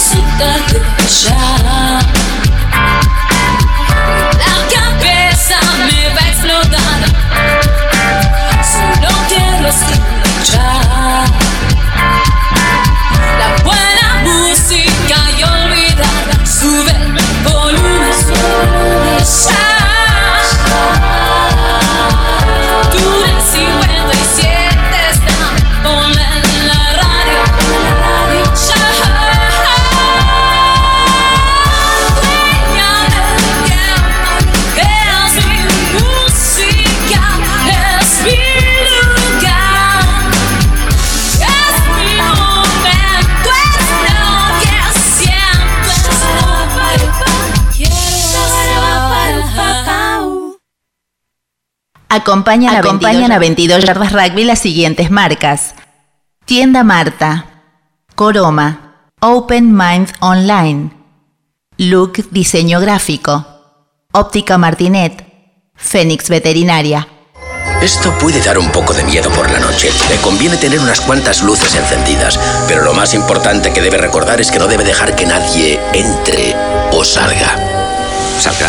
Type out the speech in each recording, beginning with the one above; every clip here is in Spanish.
resulta ya. La cabeza me va a explotar. Solo quiero escribir. Acompañan, a 22 Yardas Rugby las siguientes marcas. Tienda Marta, Coroma, Open Mind Online, Look Diseño Gráfico, Óptica Martinet, Fénix Veterinaria. Esto puede dar un poco de miedo por la noche. Le conviene tener unas cuantas luces encendidas, pero lo más importante que debe recordar es que no debe dejar que nadie entre o salga. ¿Salga?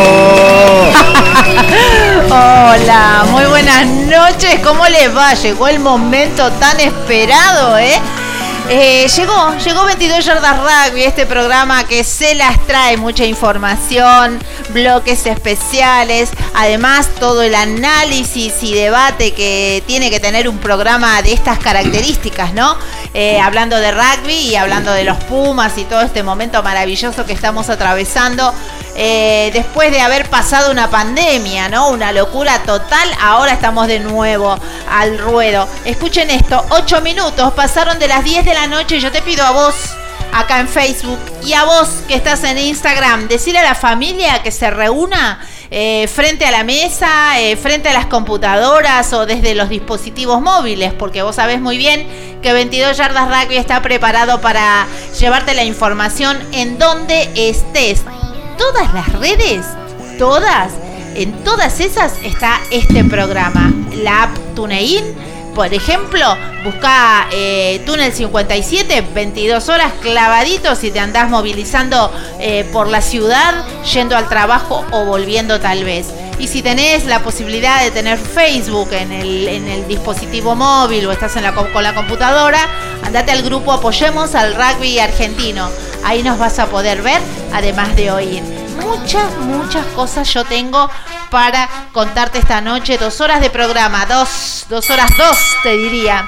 Hola, muy buenas noches. ¿Cómo les va? Llegó el momento tan esperado, ¿eh? Eh, llegó, llegó 22 Yardas Rugby, este programa que se las trae mucha información, bloques especiales, además todo el análisis y debate que tiene que tener un programa de estas características, ¿no? Eh, hablando de rugby y hablando de los Pumas y todo este momento maravilloso que estamos atravesando. Eh, después de haber pasado una pandemia, ¿no? Una locura total, ahora estamos de nuevo al ruedo. Escuchen esto, 8 minutos pasaron de las 10 de la noche. Yo te pido a vos acá en Facebook y a vos que estás en Instagram, decirle a la familia que se reúna eh, frente a la mesa, eh, frente a las computadoras o desde los dispositivos móviles, porque vos sabés muy bien que 22 Yardas Rugby está preparado para llevarte la información en donde estés. Todas las redes, todas, en todas esas está este programa. La app TuneIn por ejemplo, busca eh, Túnel 57, 22 horas clavaditos y te andás movilizando eh, por la ciudad, yendo al trabajo o volviendo tal vez. Y si tenés la posibilidad de tener Facebook en el, dispositivo móvil o estás en la, con la computadora, andate al grupo Apoyemos al Rugby Argentino. Ahí nos vas a poder ver, además de oír. Muchas, muchas cosas yo tengo para contarte esta noche. Dos horas de programa, dos, dos horas dos te diría.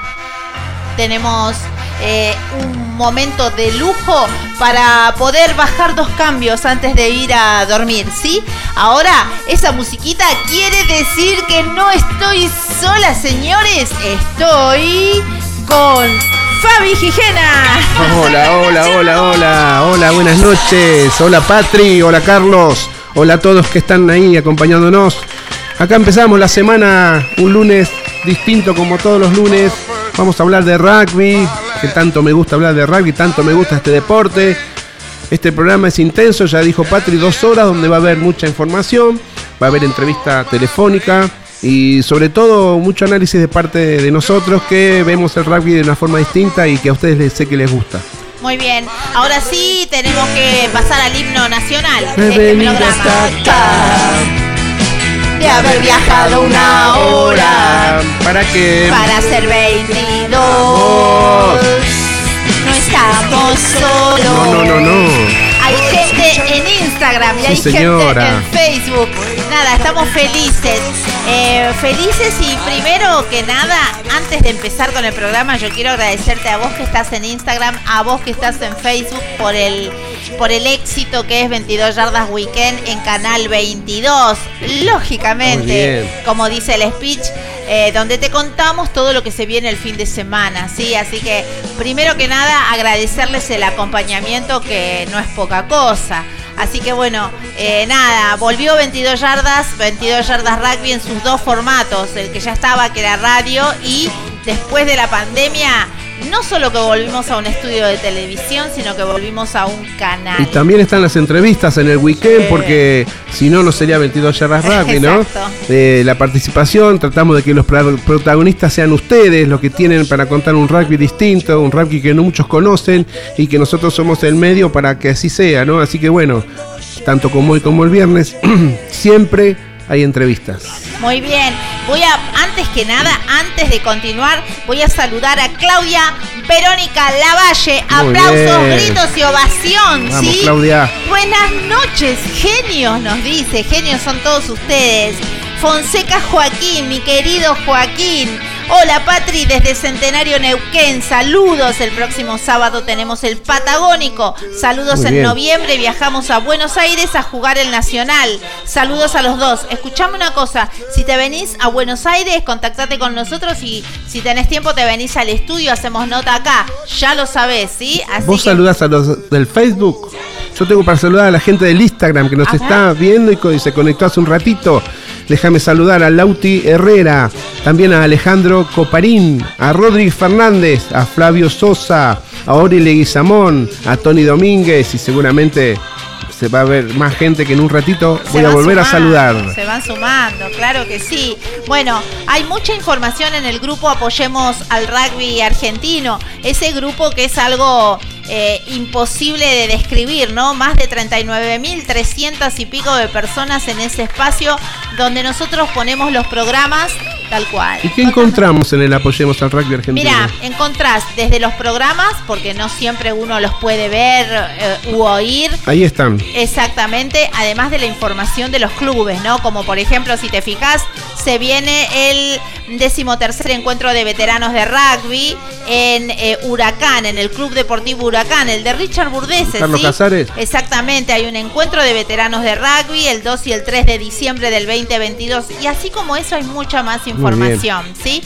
Tenemos eh, un momento de lujo para poder bajar dos cambios antes de ir a dormir, ¿sí? Ahora, esa musiquita quiere decir que no estoy sola, señores. Estoy con Fabi Gijena. Hola, hola, hola, hola. Hola, buenas noches. Hola Patri, hola Carlos. Hola a todos que están ahí acompañándonos. Acá empezamos la semana, un lunes distinto como todos los lunes. Vamos a hablar de rugby, que tanto me gusta hablar de rugby, tanto me gusta este deporte. Este programa es intenso, ya dijo Patri, dos horas donde va a haber mucha información, va a haber entrevista telefónica y sobre todo mucho análisis de parte de nosotros que vemos el rugby de una forma distinta y que a ustedes les sé que les gusta. Muy bien, ahora sí tenemos que pasar al himno nacional. de este de haber viajado una hora. ¿Para qué? Para ser 22. No estamos solos. No, no, no, no. Hay gente en Instagram y hay gente en Facebook. Nada, estamos felices. Eh, felices y primero que nada, antes de empezar con el programa, yo quiero agradecerte a vos que estás en Instagram, a vos que estás en Facebook por el por el éxito que es 22 Yardas Weekend en Canal 22. Lógicamente, como dice el speech, eh, donde te contamos todo lo que se viene el fin de semana, ¿sí? Así que, primero que nada, agradecerles el acompañamiento que no es poca cosa. Así que bueno, eh, nada, volvió 22 yardas, 22 yardas rugby en sus dos formatos, el que ya estaba, que era radio, y después de la pandemia no solo que volvimos a un estudio de televisión, sino que volvimos a un canal. Y también están las entrevistas en el weekend, porque si no, no sería 22 yardas rugby, ¿no? Eh, la participación, tratamos de que los protagonistas sean ustedes, los que tienen para contar un rugby distinto, un rugby que no muchos conocen y que nosotros somos el medio para que así sea, ¿no? Así que bueno, tanto como hoy como el viernes, siempre hay entrevistas. Muy bien. Voy a, antes que nada, antes de continuar, voy a saludar a Claudia Verónica Lavalle. Aplausos, gritos y ovación. Vamos, Claudia. Buenas noches, genios, nos dice. Genios son todos ustedes. Fonseca Joaquín, mi querido Joaquín. Hola Patri, desde Centenario Neuquén, saludos. El próximo sábado tenemos el Patagónico. Saludos en noviembre, viajamos a Buenos Aires a jugar el Nacional. Saludos a los dos. Escuchame una cosa, si te venís a Buenos Aires, contactate con nosotros y si tenés tiempo te venís al estudio, hacemos nota acá. Ya lo sabés, ¿sí? Vos saludás a los del Facebook. Yo tengo para saludar a la gente del Instagram que nos está viendo y se conectó hace un ratito. Déjame saludar a Lauti Herrera, también a Alejandro Coparín, a Rodríguez Fernández, a Flavio Sosa, a Ori Leguizamón, a Tony Domínguez y seguramente se va a ver más gente que en un ratito voy a volver a saludar. Se van sumando, claro que sí. Bueno, hay mucha información en el grupo Apoyemos al Rugby Argentino, ese grupo que es algo eh, imposible de describir, ¿no? Más de 39.300 y pico de personas en ese espacio donde nosotros ponemos los programas tal cual. ¿Y qué encontramos en el Apoyemos al Rugby Argentino? Mira, encontrás desde los programas, porque no siempre uno los puede ver eh, u oír. Ahí están. Exactamente, además de la información de los clubes, ¿no? Como por ejemplo, si te fijas, se viene el decimotercer encuentro de veteranos de rugby en eh, Huracán, en el Club Deportivo Huracán, el de Richard Burdese. Carlos Casares. Exactamente, hay un encuentro de veteranos de rugby el 2 y el 3 de diciembre del 2022. Y así como eso hay mucha más información, ¿sí?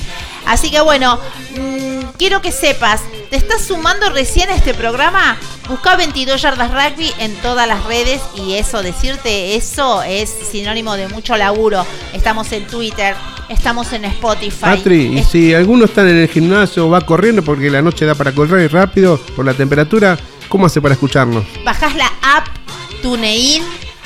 Así que bueno, mm, quiero que sepas, ¿te estás sumando recién a este programa? Busca 22 yardas rugby en todas las redes y eso, decirte eso es sinónimo de mucho laburo. Estamos en Twitter, estamos en Spotify. Patri, y si alguno está en el gimnasio o va corriendo porque la noche da para correr rápido por la temperatura, ¿cómo hace para escucharnos? Bajás la app TuneIn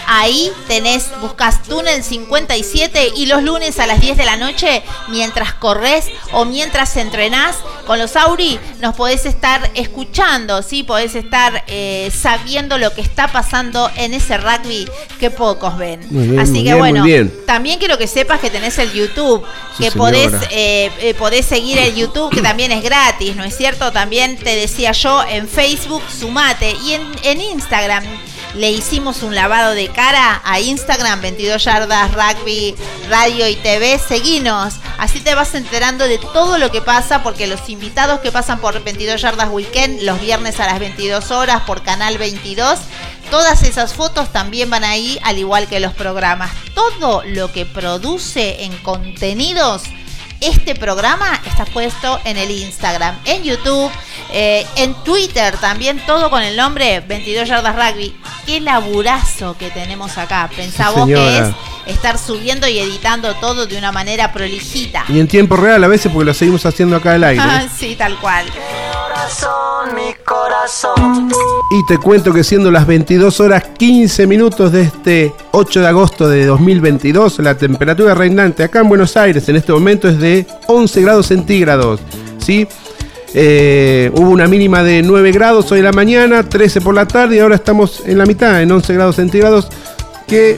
Ahí tenés, buscas Túnel 57 y los lunes a las 10 de la noche, mientras corres o mientras entrenás con los Auri, nos podés estar escuchando, ¿sí? Podés estar eh, sabiendo lo que está pasando en ese rugby que pocos ven. Así que bueno, también quiero que sepas que tenés el YouTube, que podés, eh, eh, podés seguir el YouTube, que también es gratis, ¿no es cierto? También te decía yo en Facebook, sumate, y en, en Instagram le hicimos un lavado de cara a Instagram 22 yardas rugby radio y TV seguinos. Así te vas enterando de todo lo que pasa porque los invitados que pasan por 22 yardas weekend los viernes a las 22 horas por canal 22 todas esas fotos también van ahí al igual que los programas. Todo lo que produce en contenidos este programa está puesto en el Instagram, en YouTube, eh, en Twitter también, todo con el nombre 22 Yardas Rugby. Qué laburazo que tenemos acá. Pensamos que es estar subiendo y editando todo de una manera prolijita. Y en tiempo real a veces porque lo seguimos haciendo acá al aire. Ah, sí, tal cual. mi corazón. Y te cuento que siendo las 22 horas 15 minutos de este 8 de agosto de 2022, la temperatura reinante acá en Buenos Aires en este momento es de 11 grados centígrados. ¿sí? Eh, hubo una mínima de 9 grados hoy en la mañana, 13 por la tarde y ahora estamos en la mitad, en 11 grados centígrados que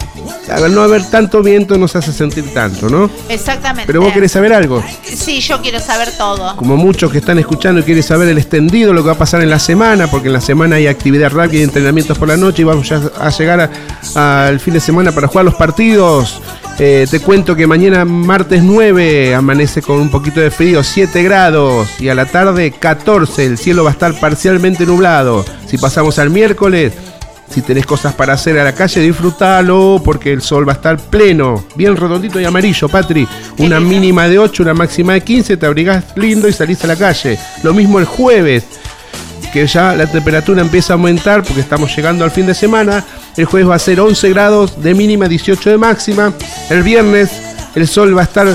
al no haber tanto viento nos hace sentir tanto, ¿no? Exactamente. Pero vos querés saber algo. Sí, yo quiero saber todo. Como muchos que están escuchando y quieren saber el extendido, lo que va a pasar en la semana, porque en la semana hay actividad rugby y entrenamientos por la noche y vamos ya a llegar al fin de semana para jugar los partidos. Eh, te cuento que mañana martes 9 amanece con un poquito de frío, 7 grados y a la tarde 14. El cielo va a estar parcialmente nublado. Si pasamos al miércoles, si tenés cosas para hacer a la calle, disfrútalo porque el sol va a estar pleno, bien redondito y amarillo, Patri. Una mínima de 8, una máxima de 15, te abrigás lindo y salís a la calle. Lo mismo el jueves, que ya la temperatura empieza a aumentar porque estamos llegando al fin de semana. El jueves va a ser 11 grados de mínima, 18 de máxima. El viernes el sol va a estar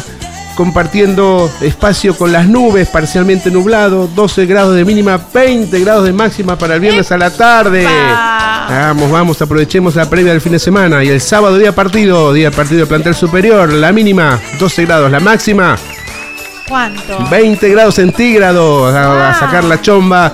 compartiendo espacio con las nubes, parcialmente nublado, 12 grados de mínima, 20 grados de máxima para el viernes a la tarde. Vamos, vamos, aprovechemos la previa del fin de semana. Y el sábado día partido, día partido de plantel superior, la mínima, 12 grados, la máxima, ¿Cuánto? 20 grados centígrados a, a sacar la chomba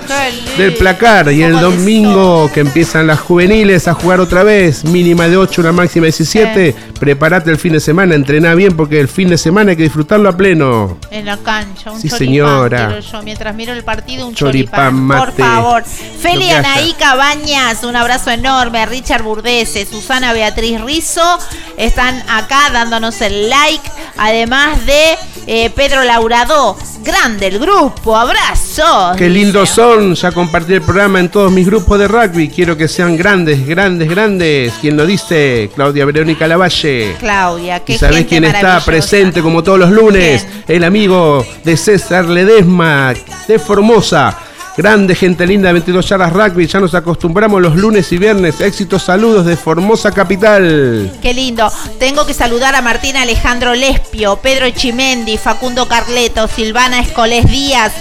del placar. Y el domingo que empiezan las juveniles a jugar otra vez, mínima de 8, una máxima de 17. Prepárate el fin de semana, entrená bien porque el fin de semana hay que disfrutarlo a pleno. En la cancha, un Sí, choripán señora. yo. Mientras miro el partido, un Choripán, choripán. Por favor. Feli. Anaí Cabañas, un abrazo enorme. Richard Burdese, Susana Beatriz Rizo, están acá dándonos el like. Además de eh, Pedro Laurado, grande el grupo, abrazos. Qué lindos son, ya compartí el programa en todos mis grupos de rugby. Quiero que sean grandes, grandes, grandes. ¿Quién lo dice? Claudia Verónica Lavalle. Claudia, qué ¿Y sabés gente quién está presente como todos los lunes? El amigo de César Ledesma, de Formosa. Grande gente linda de 22 yardas rugby. Ya nos acostumbramos los lunes y viernes. Éxitos, saludos de Formosa Capital. Qué lindo. Tengo que saludar a Martín Alejandro Lespio, Pedro Chimendi, Facundo Carleto, Silvana Escolés Díaz,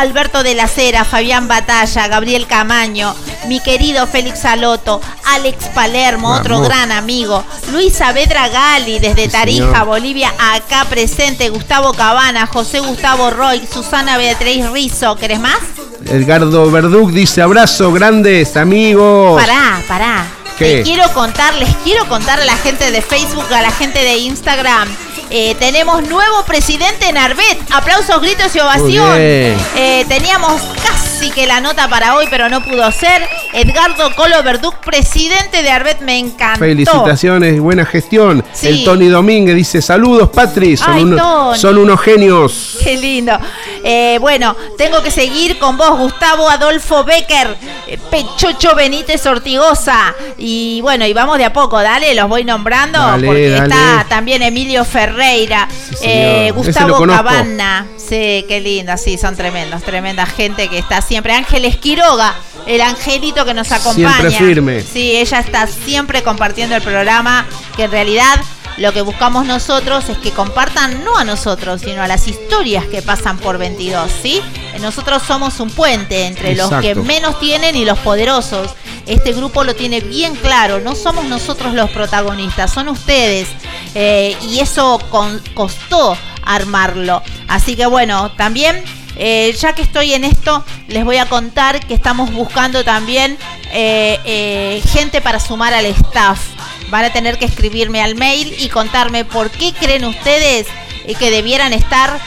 Alberto de la Cera, Fabián Batalla, Gabriel Camaño, mi querido Félix Saloto, Alex Palermo, otro gran amigo, Luis Saavedra Gali desde Tarija, señor. Bolivia, acá presente, Gustavo Cabana, José Gustavo Roy, Susana Beatriz Rizo. ¿Querés más? Edgardo Verduc dice abrazo, grandes amigos. Pará, pará. ¿Qué? Te quiero contar, les quiero contar a la gente de Facebook, a la gente de Instagram. Eh, tenemos nuevo presidente en Arbet. Aplausos, gritos y ovación. Eh, teníamos casi que la nota para hoy, pero no pudo ser. Edgardo Colo Verduc, presidente de Arbet, me encantó. Felicitaciones, buena gestión. Sí. El Tony Domínguez dice saludos, Patri. Son, Ay, uno- son unos genios. Qué lindo. Eh, bueno, tengo que seguir con vos, Gustavo Adolfo Becker, eh, Pechocho Benítez Ortigosa. Y bueno, y vamos de a poco, dale, los voy nombrando, Dale, porque dale. está también Emilio Ferreira, Sí, eh, Gustavo. Cabana. Sí, qué lindo, sí, son tremendos, tremenda gente que está siempre. Ángeles Quiroga, el angelito que nos acompaña. Siempre firme. Sí, ella está siempre compartiendo el programa, que en realidad lo que buscamos nosotros es que compartan no a nosotros, sino a las historias que pasan por 22, ¿sí? Nosotros somos un puente entre los que menos tienen y los poderosos. Este grupo lo tiene bien claro, no somos nosotros los protagonistas, son ustedes. Eh, y eso con- costó armarlo. Así que bueno, también eh, ya que estoy en esto, les voy a contar que estamos buscando también eh, eh, gente para sumar al staff. Van a tener que escribirme al mail y contarme por qué creen ustedes que debieran estar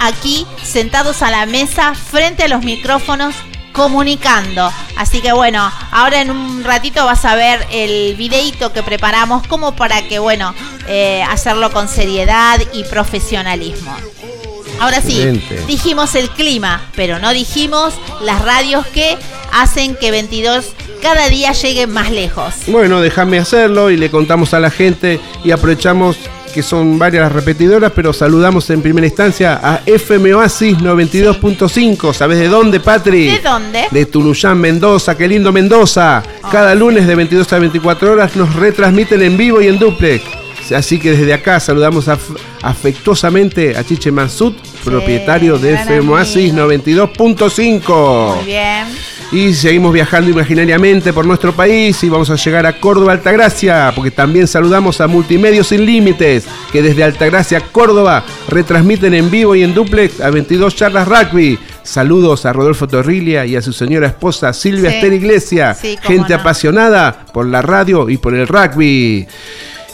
aquí sentados a la mesa frente a los micrófonos comunicando. Así que bueno, ahora en un ratito vas a ver el videito que preparamos como para que, bueno, hacerlo con seriedad y profesionalismo. Ahora sí, Excelente. dijimos el clima, pero no dijimos las radios que hacen que 22 cada día llegue más lejos. Bueno, déjame hacerlo y le contamos a la gente y aprovechamos que son varias las repetidoras, pero saludamos en primera instancia a FM Oasis 92.5. ¿Sabes de dónde, Patri? ¿De dónde? De Tunuyán, Mendoza. Qué lindo Mendoza. Cada lunes de 22 a 24 horas nos retransmiten en vivo y en duplex. Así que desde acá saludamos af- afectuosamente a Chiche Mansut, propietario de gran FM Oasis amigo. 92.5. Muy bien. Y seguimos viajando imaginariamente por nuestro país y vamos a llegar a Córdoba, Altagracia, porque también saludamos a Multimedios Sin Límites, que desde Altagracia, Córdoba, retransmiten en vivo y en duplex a 22 charlas rugby. Saludos a Rodolfo Torrilia y a su señora esposa Silvia Sí. Esther Iglesia, Sí, gente no. apasionada por la radio y por el rugby.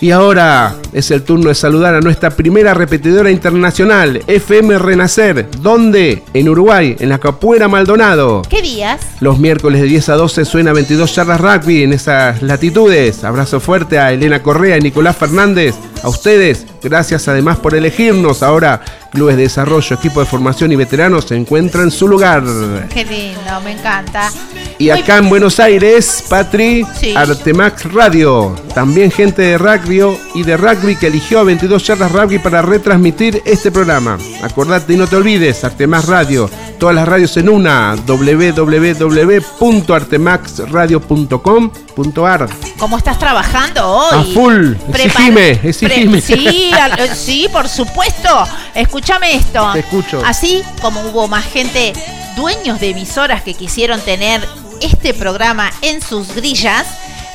Y ahora es el turno de saludar a nuestra primera repetidora internacional, FM Renacer. ¿Dónde? En Uruguay, en la Capuera Maldonado. ¿Qué días? Los miércoles de 10 a 12 suena 22 charlas rugby en esas latitudes. Abrazo fuerte a Elena Correa y Nicolás Fernández. A ustedes, gracias además por elegirnos. Ahora, clubes de desarrollo, equipo de formación y veteranos se encuentran en su lugar. Qué lindo, me encanta. Y Muy- acá en Buenos Aires, Patri, Sí. Artemax Radio. También gente de rugby y de rugby que eligió a 22 charlas rugby para retransmitir este programa. Acordate y no te olvides, Artemax Radio. Todas las radios en una, www.artemaxradio.com.ar. ¿Cómo estás trabajando hoy? A full. Exigime, exigime. Sí, al- eh, sí, por supuesto. Escúchame esto. Te escucho. Así como hubo más gente, dueños de emisoras que quisieron tener este programa en sus grillas,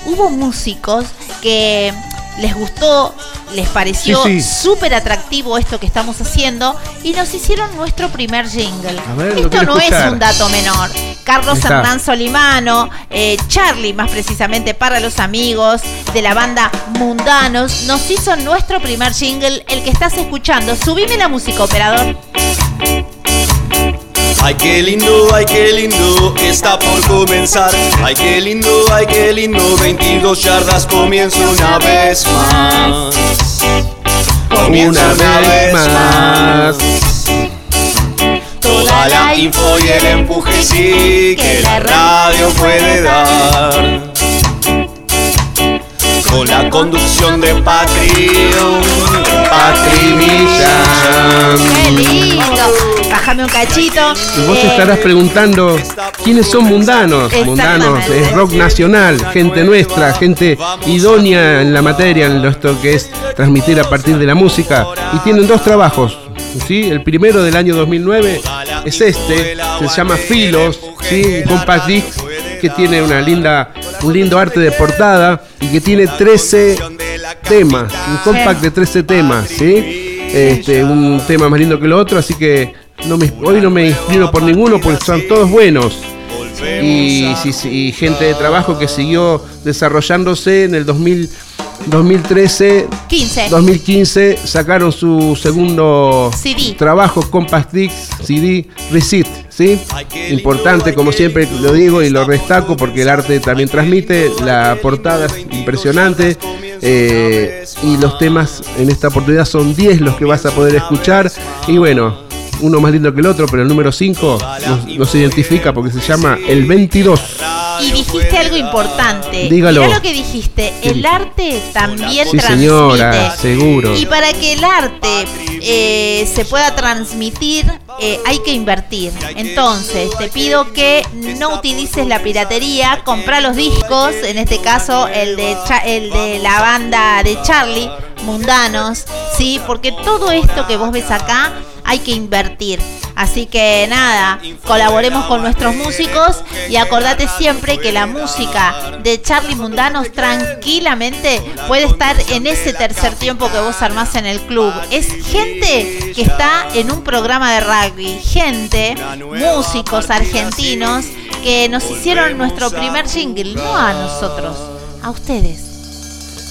hubo músicos que les gustó, les pareció Sí, sí. súper atractivo esto que estamos haciendo y nos hicieron nuestro primer jingle. Ver, esto no escuchar. es un dato menor. Carlos. Hernán Solimano, eh, Charlie más precisamente para los amigos de la banda Mundanos, nos hizo nuestro primer jingle, el que estás escuchando. Subime la música, operador. Ay, qué lindo, ay, qué lindo, está por comenzar. Ay, qué lindo, ay, qué lindo, 22 yardas comienza una vez más. Comienza Una una, vez vez más. más. Toda la info y el empuje sí que la radio puede dar. Con la conducción de Patreon, Patri Millán. ¡Qué lindo! Bájame un cachito. Y vos te Eh, estarás preguntando quiénes son mundanos. Mundanos es rock nacional, gente nuestra, gente idónea en la materia, en lo esto que es transmitir a partir de la música. Y tienen dos trabajos. ¿sí? El primero del año 2009 es este, se llama Filos, ¿sí? compact disc que tiene una linda, un lindo arte de portada y que tiene 13 temas, un compact de 13 temas, ¿sí? Este, un tema más lindo que el otro, así que hoy no me inscribo por ninguno porque son todos buenos. Y, y gente de trabajo que siguió desarrollándose en el 2000, 2013, 15. 2015 sacaron su segundo CD. trabajo Compact Disc CD Receipt, ¿sí? Importante, como siempre lo digo y lo destaco porque el arte también transmite, la portada es impresionante eh, y los temas en esta oportunidad son 10 los que vas a poder escuchar y bueno, uno más lindo que el otro, pero el número 5 nos, nos identifica porque se llama El 22. Y dijiste algo importante. Dígalo. Mirá lo que dijiste. El arte también Sí, transmite. señora, seguro. Y para que el arte eh, se pueda transmitir, eh, hay que invertir. Entonces, te pido que no utilices la piratería, compra los discos, en este caso el de, Cha- el de la banda de Charlie, Mundanos, ¿sí? Porque todo esto que vos ves acá hay que invertir. Así que nada, colaboremos con nuestros músicos y acordate siempre que la música de Charlie Mundanos tranquilamente puede estar en ese tercer tiempo que vos armás en el club. Es gente que está en un programa de rugby, gente, músicos argentinos que nos hicieron nuestro primer jingle, no a nosotros, a ustedes.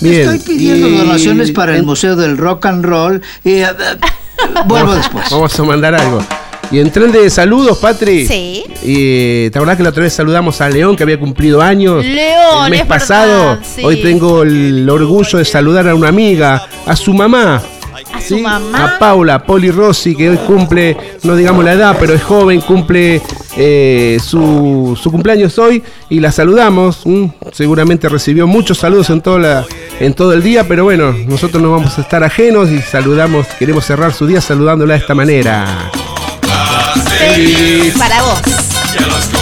Bien, Estoy pidiendo y- donaciones para el Museo del Rock and Roll y eh, vuelvo después. Vamos a mandar algo. Y en tren de saludos, Patri. Sí. Y te acordás que la otra vez saludamos a León, que había cumplido años. León, El mes es pasado. verdad, sí. Hoy tengo el orgullo de saludar a una amiga, a su mamá. A su ¿sí? mamá. A Paula, Poli Rossi, que hoy cumple, no digamos la edad, pero es joven, cumple eh, su, su cumpleaños hoy y la saludamos. Seguramente recibió muchos saludos en, toda la, en todo el día, pero bueno, nosotros no vamos a estar ajenos y saludamos, queremos cerrar su día saludándola de esta manera. Feliz para vos.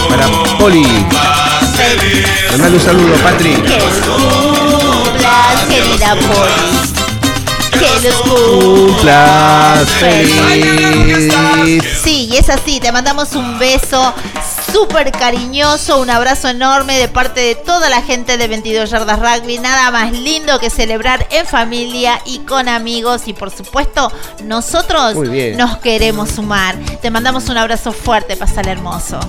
Para Poli, mandale un saludo, Patri. Que cumplas, querida Poli. Que los cumplas. Feliz. Sí, y es así, te mandamos un beso súper cariñoso, un abrazo enorme de parte de toda la gente de 22 Yardas Rugby. Nada más lindo que celebrar en familia y con amigos. Y por supuesto, nosotros nos queremos sumar. Te mandamos un abrazo fuerte, pasar hermoso.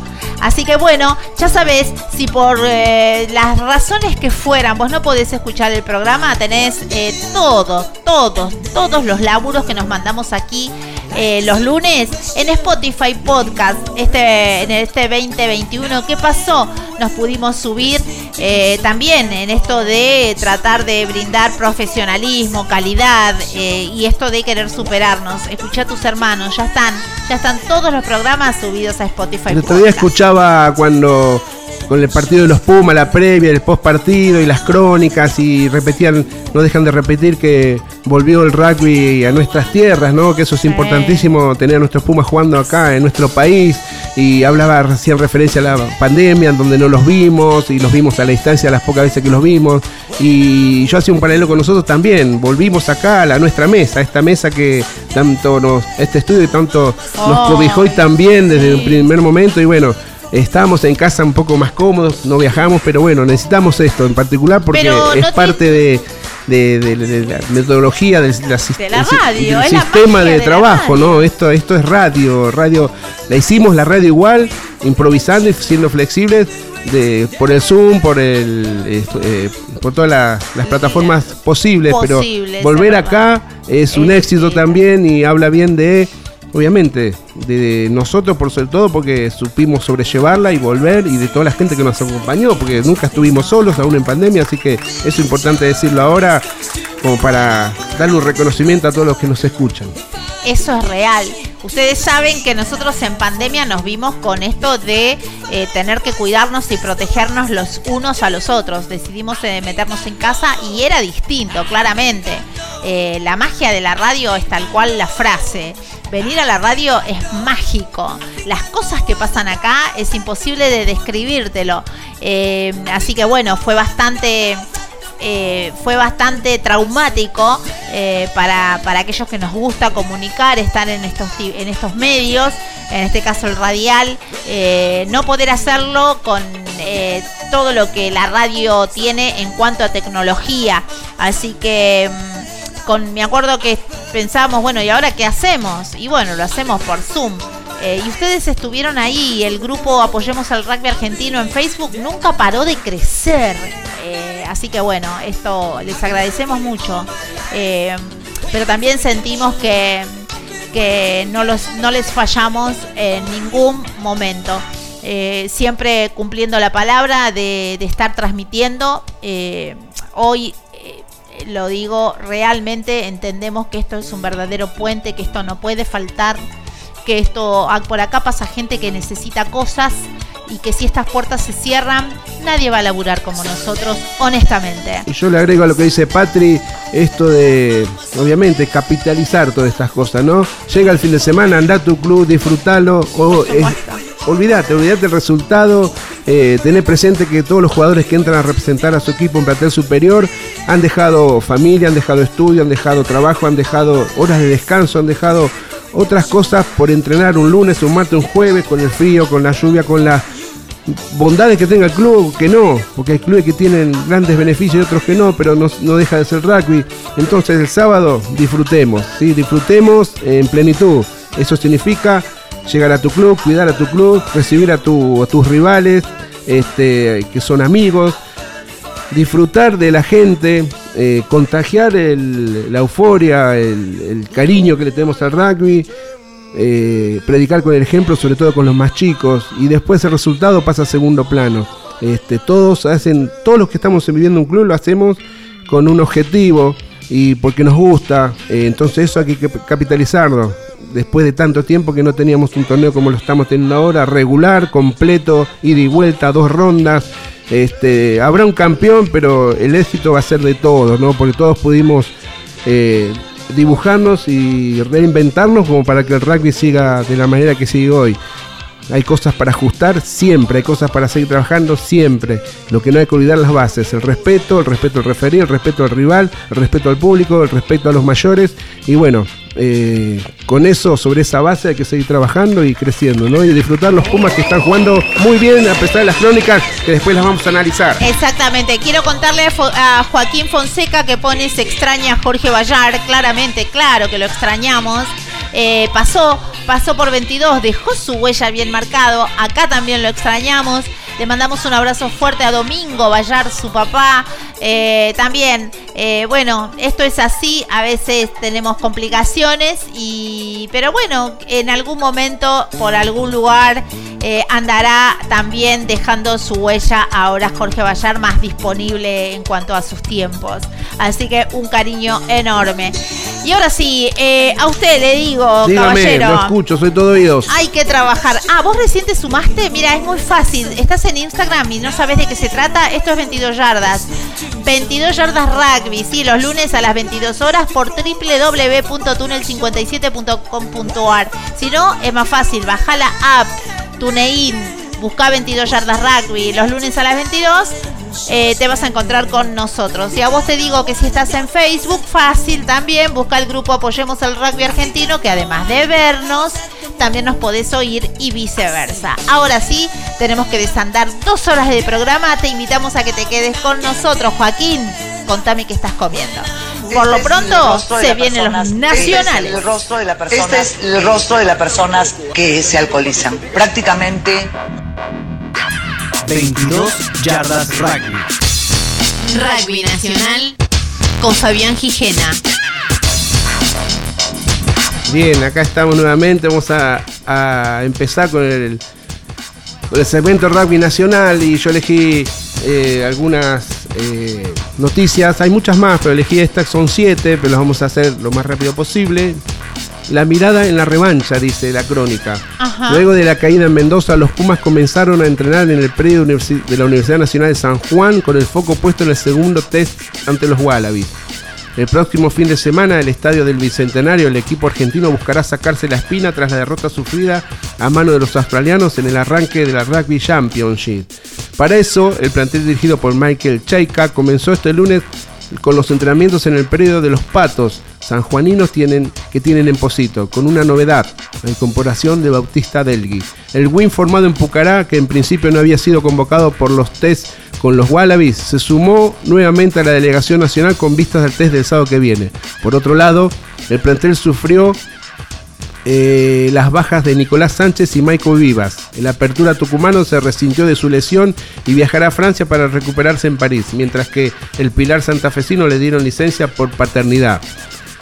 Así que bueno, ya sabes, si por eh, las razones que fueran vos no podés escuchar el programa, tenés eh, todos, todos, todos los laburos que nos mandamos aquí eh, los lunes en Spotify Podcast este, en este 2021. ¿Qué pasó? Nos pudimos subir eh, también en esto de tratar de brindar profesionalismo, calidad eh, y esto de querer superarnos. Escucha a tus hermanos, ya están, ya están todos los programas subidos a Spotify. El otro día escuchaba cuando con el partido de los Pumas, la previa, el post partido y las crónicas y repetían, no dejan de repetir que volvió el rugby a nuestras tierras, ¿no? Que eso es importantísimo tener a nuestros Pumas jugando acá en nuestro país. Y hablaba recién referencia a la pandemia en donde no los vimos y los vimos a la distancia las pocas veces que los vimos. Y yo hacía un paralelo con nosotros también, volvimos acá a la nuestra mesa, a esta mesa que tanto nos, este estudio tanto nos oh, cobijó y también desde un primer momento. Y bueno, Estamos en casa un poco más cómodos, no viajamos, pero bueno, necesitamos esto en particular porque es parte de, la metodología del, sistema de trabajo, ¿no? Esto, esto es radio, radio, la hicimos la radio igual, improvisando y siendo flexibles de, por el Zoom, por el eh, por todas las plataformas posibles, pero volver acá es un éxito también y habla bien de obviamente, de nosotros por sobre todo porque supimos sobrellevarla y volver y de toda la gente que nos acompañó, porque nunca estuvimos solos aún en pandemia, así que es importante decirlo ahora como para darle un reconocimiento a todos los que nos escuchan. Eso es real. Ustedes saben que nosotros en pandemia nos vimos con esto de eh, tener que cuidarnos y protegernos los unos a los otros. Decidimos eh, meternos en casa y era distinto, claramente. Eh, la magia de la radio es tal cual la frase venir a la radio es mágico. Las cosas que pasan acá es imposible de describírtelo. Así que bueno, fue bastante. Fue bastante traumático eh, para, aquellos que nos gusta comunicar, estar en estos, en estos medios, en este caso el radial, no poder hacerlo con todo lo que la radio tiene en cuanto a tecnología. Así que mm, con, me acuerdo que pensábamos, bueno, ¿y ahora qué hacemos? Y bueno, lo hacemos por Zoom. Eh, y ustedes estuvieron ahí, el grupo Apoyemos al Rugby Argentino en Facebook nunca paró de crecer. Eh, así que bueno, esto les agradecemos mucho. Eh, pero también sentimos que, que no, los, no les fallamos en ningún momento. siempre cumpliendo la palabra de, de estar transmitiendo. hoy lo digo, realmente entendemos que esto es un verdadero puente, que esto no puede faltar, que esto ah, por acá pasa gente que necesita cosas y que si estas puertas se cierran, nadie va a laburar como nosotros, honestamente. Y yo le agrego a lo que dice Patri, esto de, obviamente, capitalizar todas estas cosas, ¿no? Llega el fin de semana, anda a tu club, disfrútalo, o olvídate, olvídate el resultado, eh, tener presente que todos los jugadores que entran a representar a su equipo en plantel superior han dejado familia, han dejado estudio, han dejado trabajo, han dejado horas de descanso, han dejado otras cosas por entrenar un lunes, un martes, un jueves, con el frío, con la lluvia, con las bondades que tenga el club, que no, porque hay clubes que tienen grandes beneficios y otros que no, pero no, no deja de ser rugby. Entonces el sábado disfrutemos, ¿sí? disfrutemos en plenitud. Eso significa llegar a tu club, cuidar a tu club, recibir a, tus rivales, este, que son amigos, disfrutar de la gente, eh, contagiar la euforia, el, cariño que le tenemos al rugby, eh, predicar con el ejemplo, sobre todo con los más chicos, y después el resultado pasa a segundo plano. Este, todos hacen, todos los que estamos viviendo un club lo hacemos con un objetivo y porque nos gusta, eh, entonces eso hay que capitalizarlo después de tanto tiempo que no teníamos un torneo como lo estamos teniendo ahora, regular, completo, ida y vuelta, dos rondas. Este, habrá un campeón, pero el éxito va a ser de todos, ¿no? Porque todos pudimos eh, dibujarnos y reinventarnos como para que el rugby siga de la manera que sigue hoy. Hay cosas para ajustar, siempre, hay cosas para seguir trabajando, siempre. Lo que no hay que olvidar las bases, el respeto, el respeto al referido, el respeto al rival, el respeto al público, el respeto a los mayores. Y bueno, eh, con eso, sobre esa base hay que seguir trabajando y creciendo, ¿no? Y disfrutar los Pumas que están jugando muy bien a pesar de las crónicas que después las vamos a analizar. Exactamente. Quiero contarle a Joaquín Fonseca que pone se extraña a Jorge Vallar. Claramente, claro que lo extrañamos. Eh, pasó, pasó por 22, dejó su huella bien marcado. Acá también lo extrañamos. Le mandamos un abrazo fuerte a Domingo Vallar, su papá. Eh, también, eh, bueno, esto es así. A veces tenemos complicaciones, y, pero bueno, en algún momento, por algún lugar, andará también dejando su huella ahora Jorge Vallar más disponible en cuanto a sus tiempos. Así que un cariño enorme. Y ahora sí, a usted le digo Dígame, lo escucho, soy todo oídos. Hay que trabajar. Ah, vos recién te sumaste. Mira, es muy fácil. Estás en Instagram y no sabes de qué se trata. Esto es 22 yardas. 22 yardas sí, los lunes a las 22 horas por www.tunnel57.com.ar. Si no, es más fácil. Baja la app TuneIn. Busca 22 yardas rugby los lunes a las 22 eh, te vas a encontrar con nosotros. Y a vos te digo que si estás en Facebook, fácil también, busca el grupo Apoyemos el Rugby Argentino, que además de vernos, también nos podés oír y viceversa. Ahora sí, tenemos que desandar dos horas de programa. Te invitamos a que te quedes con nosotros, Joaquín. Contame qué estás comiendo. Por lo este pronto, se vienen los nacionales. Este es el rostro de la persona. Este es el rostro de las personas que se alcoholizan. Prácticamente 22 yardas rugby. Rugby Nacional con Fabián Gijena. Bien, acá estamos nuevamente. Vamos a, empezar con el, con el segmento Rugby Nacional y yo elegí eh, algunas eh, noticias. Hay muchas más, pero elegí estas, son siete, pero las vamos a hacer lo más rápido posible. La mirada en la revancha, dice la crónica. Luego de la caída en Mendoza, los Pumas comenzaron a entrenar en el predio de la Universidad Nacional de San Juan con el foco puesto en el segundo test ante los Wallabies. El próximo fin de semana, el estadio del Bicentenario, el equipo argentino buscará sacarse la espina tras la derrota sufrida a mano de los australianos en el arranque de la Rugby Championship. Para eso, el plantel dirigido por Michael Chaika comenzó este lunes con los entrenamientos en el periodo de los Patos, sanjuaninos tienen, que tienen en Posito, con una novedad, la incorporación de Bautista Delgui. El win formado en Pucará, que en principio no había sido convocado por los test con los Wallabies, se sumó nuevamente a la delegación nacional con vistas al test del sábado que viene. Por otro lado, el plantel sufrió eh, las bajas de Nicolás Sánchez y Michael Vivas. El apertura tucumano se resintió de su lesión y viajará a Francia para recuperarse en París, mientras que el Pilar santafesino le dieron licencia por paternidad.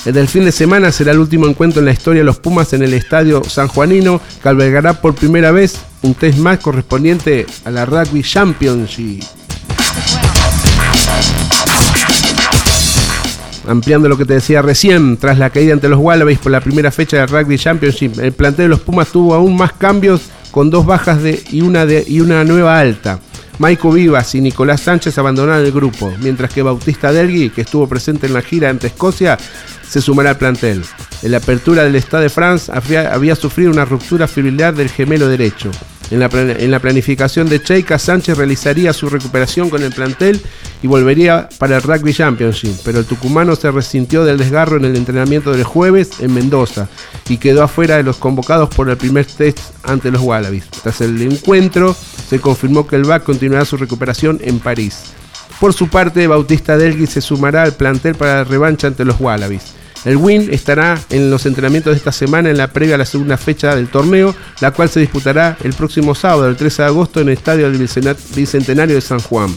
El del fin de semana será el último encuentro en la historia de los Pumas en el estadio San Juanino, que albergará por primera vez un test más correspondiente a la Rugby Championship. Ampliando lo que te decía recién, tras la caída ante los Wallabies por la primera fecha del Rugby Championship, el plantel de los Pumas tuvo aún más cambios con dos bajas de, y, una y una nueva alta. Maico Vivas y Nicolás Sánchez abandonaron el grupo, mientras que Bautista Delgui, que estuvo presente en la gira ante Escocia, se sumará al plantel. En la apertura del Stade de France había, sufrido una ruptura fibrilar del gemelo derecho. En la, planificación de Cheika, Sánchez realizaría su recuperación con el plantel y volvería para el Rugby Championship, pero el tucumano se resintió del desgarro en el entrenamiento del jueves en Mendoza y quedó afuera de los convocados por el primer test ante los Wallabies. Tras el encuentro, se confirmó que el BAC continuará su recuperación en París. Por su parte, Bautista Delgui se sumará al plantel para la revancha ante los Wallabies. El Win estará en los entrenamientos de esta semana en la previa a la segunda fecha del torneo, la cual se disputará el próximo sábado, el 13 de agosto, en el Estadio del Bicentenario de San Juan.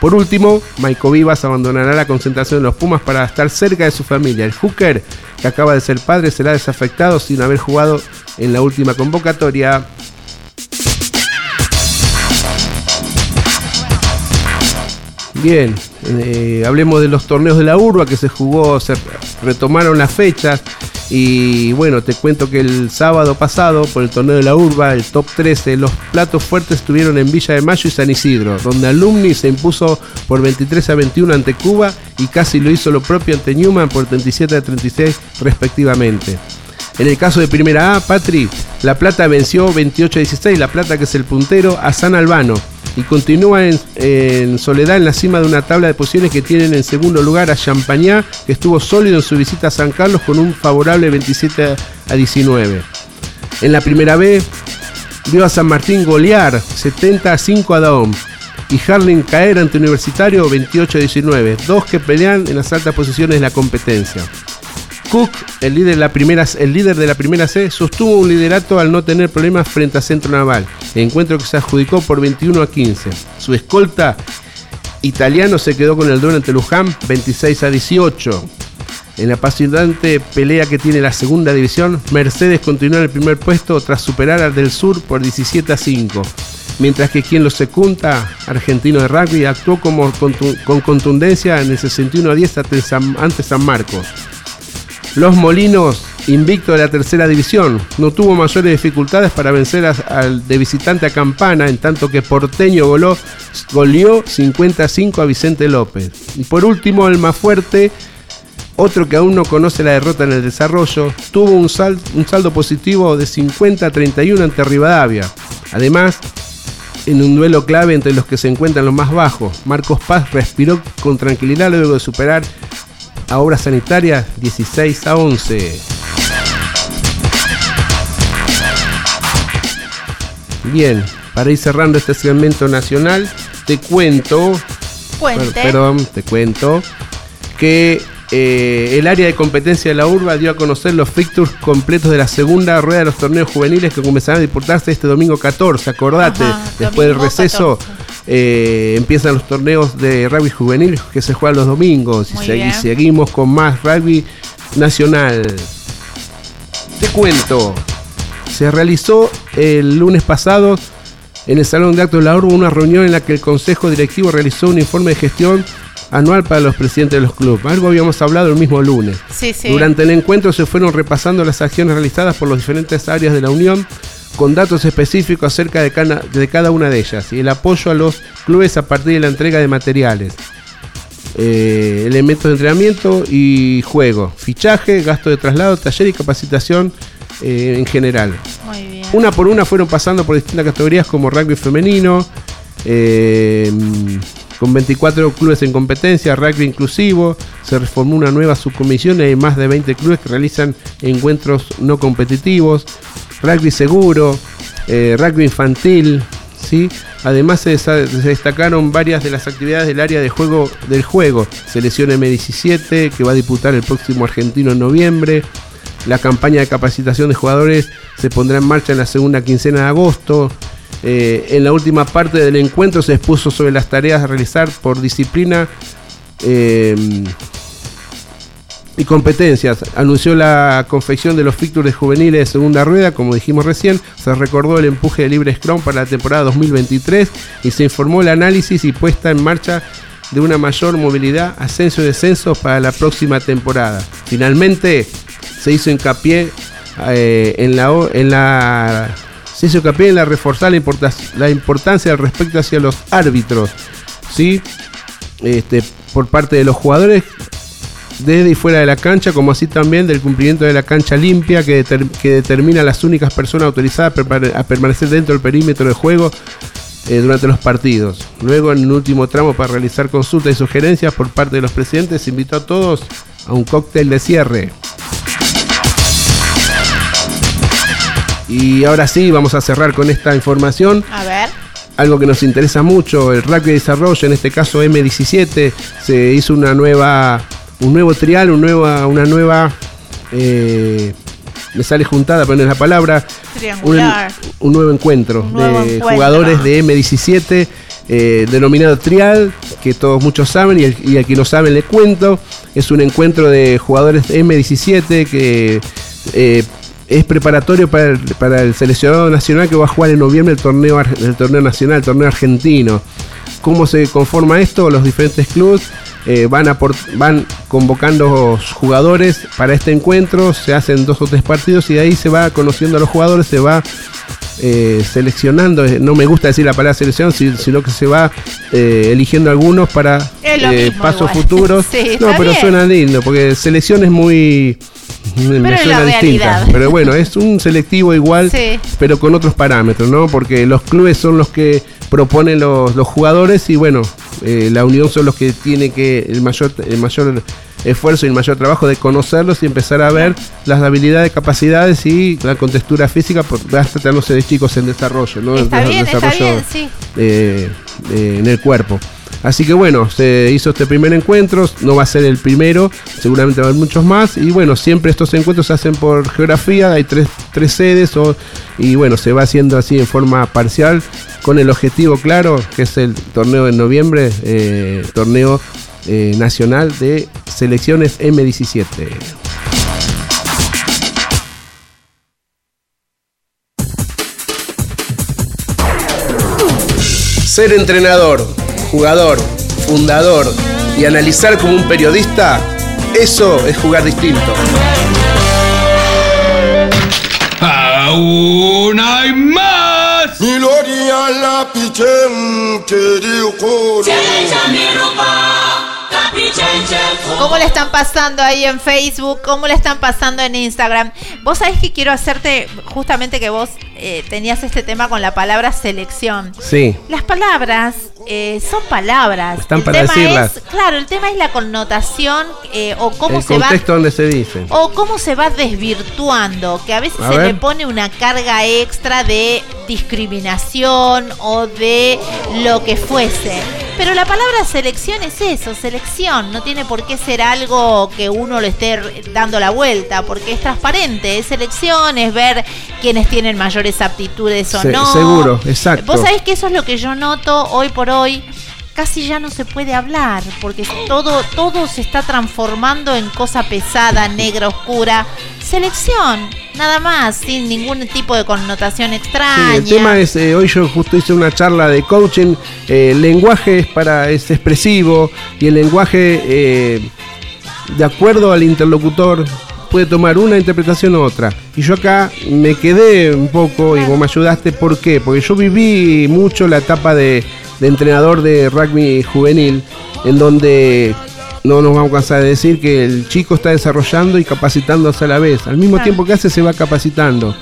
Por último, Maico Vivas abandonará la concentración de los Pumas para estar cerca de su familia. El hooker, que acaba de ser padre, será desafectado sin haber jugado en la última convocatoria. Bien, eh, hablemos de los torneos de la urba que se jugó, se retomaron las fechas. Y bueno, te cuento que el sábado pasado, por el torneo de la urba, el top 13, los platos fuertes estuvieron en Villa de Mayo y San Isidro, donde Alumni se impuso por 23 a 21 ante Cuba y casi lo hizo lo propio ante Newman por 37 a 36 respectivamente. En el caso de Primera A, Patri, La Plata venció 28 a 16, La Plata que es el puntero, a San Albano. Y continúa en, soledad en la cima de una tabla de posiciones que tienen en segundo lugar a Champañá, que estuvo sólido en su visita a San Carlos con un favorable 27 a 19. En la primera B, vio a San Martín golear 70 a 5 a y Harling caer ante Universitario 28 a 19, dos que pelean en las altas posiciones de la competencia. Cook, el líder, de la primera, C, sostuvo un liderato al no tener problemas frente a Centro Naval, encuentro que se adjudicó por 21 a 15. Su escolta italiano se quedó con el duelo ante Luján 26 a 18. En la apasionante pelea que tiene la segunda división, Mercedes continúa en el primer puesto tras superar al del Sur por 17 a 5. Mientras que quien lo secunda, argentino de rugby, actuó como con contundencia en el 61 a 10 ante San, ante San Marcos. Los Molinos, invicto de la tercera división, no tuvo mayores dificultades para vencer al de visitante a Campana, en tanto que Porteño goló, goleó 55 a Vicente López. Y por último, el más fuerte, otro que aún no conoce la derrota en el desarrollo, tuvo un, un saldo positivo de 50 a 31 ante Rivadavia. Además, en un duelo clave entre los que se encuentran los más bajos, Marcos Paz respiró con tranquilidad luego de superar a Obras Sanitarias 16 a 11. Bien, para ir cerrando este segmento nacional, te cuento. Per- Perdón, te cuento que eh, el área de competencia de la urba dio a conocer los fixtures completos de la segunda rueda de los torneos juveniles que comenzarán a disputarse este domingo 14. Acordate, Ajá, después del receso 14. Eh, empiezan los torneos de rugby juvenil que se juegan los domingos y, seguimos con más rugby nacional. Te cuento, se realizó el lunes pasado en el Salón de Actos de la una reunión en la que el Consejo Directivo realizó un informe de gestión anual para los presidentes de los clubes. Algo habíamos hablado el mismo lunes. Sí, sí. Durante el encuentro se fueron repasando las acciones realizadas por las diferentes áreas de la Unión con datos específicos acerca de cada, de cada una de ellas y el apoyo a los clubes a partir de la entrega de materiales, eh, elementos de entrenamiento y juego, fichaje, gasto de traslado, taller y capacitación eh, en general. Muy bien. Una por una fueron pasando por distintas categorías como rugby femenino, eh, con 24 clubes en competencia, rugby inclusivo, se reformó una nueva subcomisión y hay más de 20 clubes que realizan encuentros no competitivos, rugby seguro, eh, rugby infantil, ¿sí? Además se, destacaron varias de las actividades del área de juego del juego, selección M17 que va a disputar el próximo argentino en noviembre, la campaña de capacitación de jugadores se pondrá en marcha en la segunda quincena de agosto. Eh, en la última parte del encuentro se expuso sobre las tareas a realizar por disciplina eh, y competencias. Anunció la confección de los fixtures juveniles de segunda rueda, como dijimos recién. Se recordó el empuje de libre Scrum para la temporada 2023 y se informó el análisis y puesta en marcha de una mayor movilidad, ascenso y descenso para la próxima temporada. Finalmente se hizo hincapié eh, en la en la se hizo hincapié en la reforzar la, la importancia del respeto hacia los árbitros, ¿sí? Este, por parte de los jugadores desde y fuera de la cancha, como así también del cumplimiento de la cancha limpia que, deter- que determina las únicas personas autorizadas a, permane- a permanecer dentro del perímetro de juego eh, durante los partidos. Luego, en el último tramo, para realizar consultas y sugerencias por parte de los presidentes, invitó a todos a un cóctel de cierre. Y ahora sí, vamos a cerrar con esta información A ver. algo que nos interesa mucho, el rugby de desarrollo, en este caso M17, se hizo una nueva, un nuevo trial, un nueva, una nueva, eh, me sale juntada, pero no es la palabra, un, Triangular. un nuevo encuentro Un nuevo de encuentro. jugadores de M17, eh, denominado trial, que todos muchos saben y, el, y a quien no saben le cuento, es un encuentro de jugadores de M17 que... eh, es preparatorio para el, para el seleccionado nacional que va a jugar en noviembre el torneo, el torneo nacional, el torneo argentino. ¿Cómo se conforma esto? Los diferentes clubes eh, van, aport- van convocando jugadores para este encuentro, se hacen dos o tres partidos y de ahí se va conociendo a los jugadores, se va eh, seleccionando, eh, no me gusta decir la palabra selección, si- sino que se va eh, eligiendo algunos para pasos igual. futuros. Sí, no, pero bien. suena lindo, porque selección es muy me Pero en suena la distinta. realidad. Pero bueno, es un selectivo igual, Sí. pero con otros parámetros, ¿no? Porque los clubes son los que proponen los, los jugadores y bueno, eh, la unión son los que tiene que el mayor, el mayor esfuerzo y el mayor trabajo de conocerlos y empezar a ver las habilidades, capacidades y la contextura física, porque va tratándose de chicos en desarrollo, ¿no? Está está desarrollo, bien, sí. eh, eh, en el cuerpo. Así que bueno, se hizo este primer encuentro, no va a ser el primero, seguramente va a haber muchos más. Y bueno, siempre estos encuentros se hacen por geografía, hay tres, tres sedes y bueno, se va haciendo así en forma parcial con el objetivo claro, que es el torneo en noviembre, eh, torneo eh, nacional de selecciones M17. Ser entrenador, jugador, fundador y analizar como un periodista, eso es jugar distinto. ¡Aún hay más! ¿Cómo le están pasando ahí en Facebook? ¿Cómo le están pasando en Instagram? Vos sabés que quiero hacerte, justamente que vos eh, tenías este tema con la palabra selección. Sí. Las palabras eh, son palabras. Están el para tema decirlas. es, claro, el tema es la connotación eh, o cómo el se va contexto donde se dice. o cómo se va desvirtuando, que a veces A se ver. le pone una carga extra de discriminación o de lo que fuese. Pero la palabra selección es eso, selección, no tiene por qué ser algo que uno le esté dando la vuelta, porque es transparente, es selección, es ver quiénes tienen mayores aptitudes o Se- no. seguro, exacto. Vos sabés que eso es lo que yo noto hoy por hoy. Casi ya no se puede hablar, porque todo, todo se está transformando en cosa pesada, negra, oscura. Selección, nada más, sin ningún tipo de connotación extraña. Sí, el tema es, eh, hoy yo justo hice una charla de coaching, eh, el lenguaje es, para, es expresivo y el lenguaje, eh, de acuerdo al interlocutor, puede tomar una interpretación u otra. Y yo acá me quedé un poco, y vos me ayudaste, ¿por qué? Porque yo viví mucho la etapa de, de entrenador de rugby juvenil, en donde no nos vamos a cansar de decir que el chico está desarrollando y capacitándose a la vez. Al mismo Claro. tiempo que hace, se va capacitando.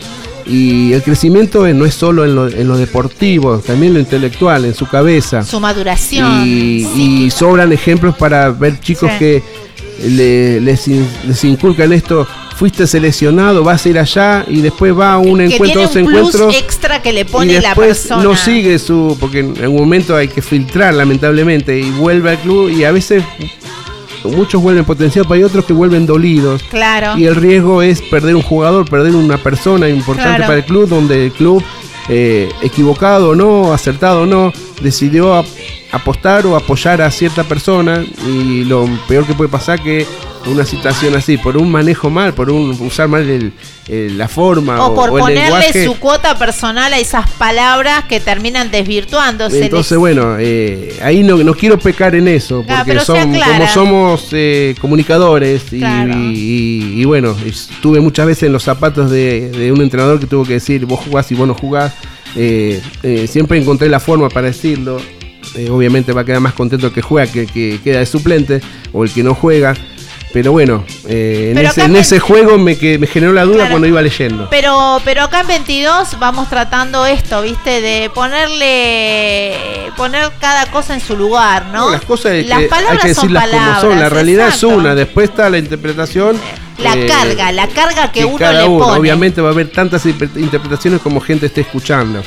Y el crecimiento no es solo en lo, en lo deportivo, también en lo intelectual, en su cabeza. Su maduración. Y, sobran ejemplos para ver chicos Sí. que le- les, in- les inculcan esto. Fuiste seleccionado, vas a ir allá y después va a un encuentro, dos encuentros extra que le y pone la después persona. no sigue su porque en algún momento hay que filtrar lamentablemente y vuelve al club y a veces muchos vuelven potenciados pero hay otros que vuelven dolidos Claro. y el riesgo es perder un jugador perder una persona importante Claro. para el club donde el club eh, equivocado o no acertado o no decidió apostar o apoyar a cierta persona y lo peor que puede pasar que una situación así por un manejo mal por un usar mal el- el- la forma o por o el ponerle lenguaje su cuota personal a esas palabras que terminan desvirtuándose. Entonces, bueno, eh, ahí no, no quiero pecar en eso, porque son, como somos eh, comunicadores y, Claro. y- y bueno, estuve muchas veces en los zapatos de, de un entrenador que tuvo que decir, vos jugás y vos no jugás, eh, eh, siempre encontré la forma para decirlo, Eh, obviamente va a quedar más contento el que juega que el que queda de suplente o el que no juega. Pero bueno, eh, en, Pero ese, en ese juego me, que, me generó la duda Claro. cuando iba leyendo. Pero, pero acá en 22 vamos tratando esto, ¿viste? De ponerle, poner cada cosa en su lugar, ¿no? No, las cosas hay que, Las hay palabras que son palabras. como son. La realidad exacto. es una, después está la interpretación. La eh, carga, la carga que, uno cada le uno. pone. Obviamente va a haber tantas interpre- interpretaciones como gente esté escuchando.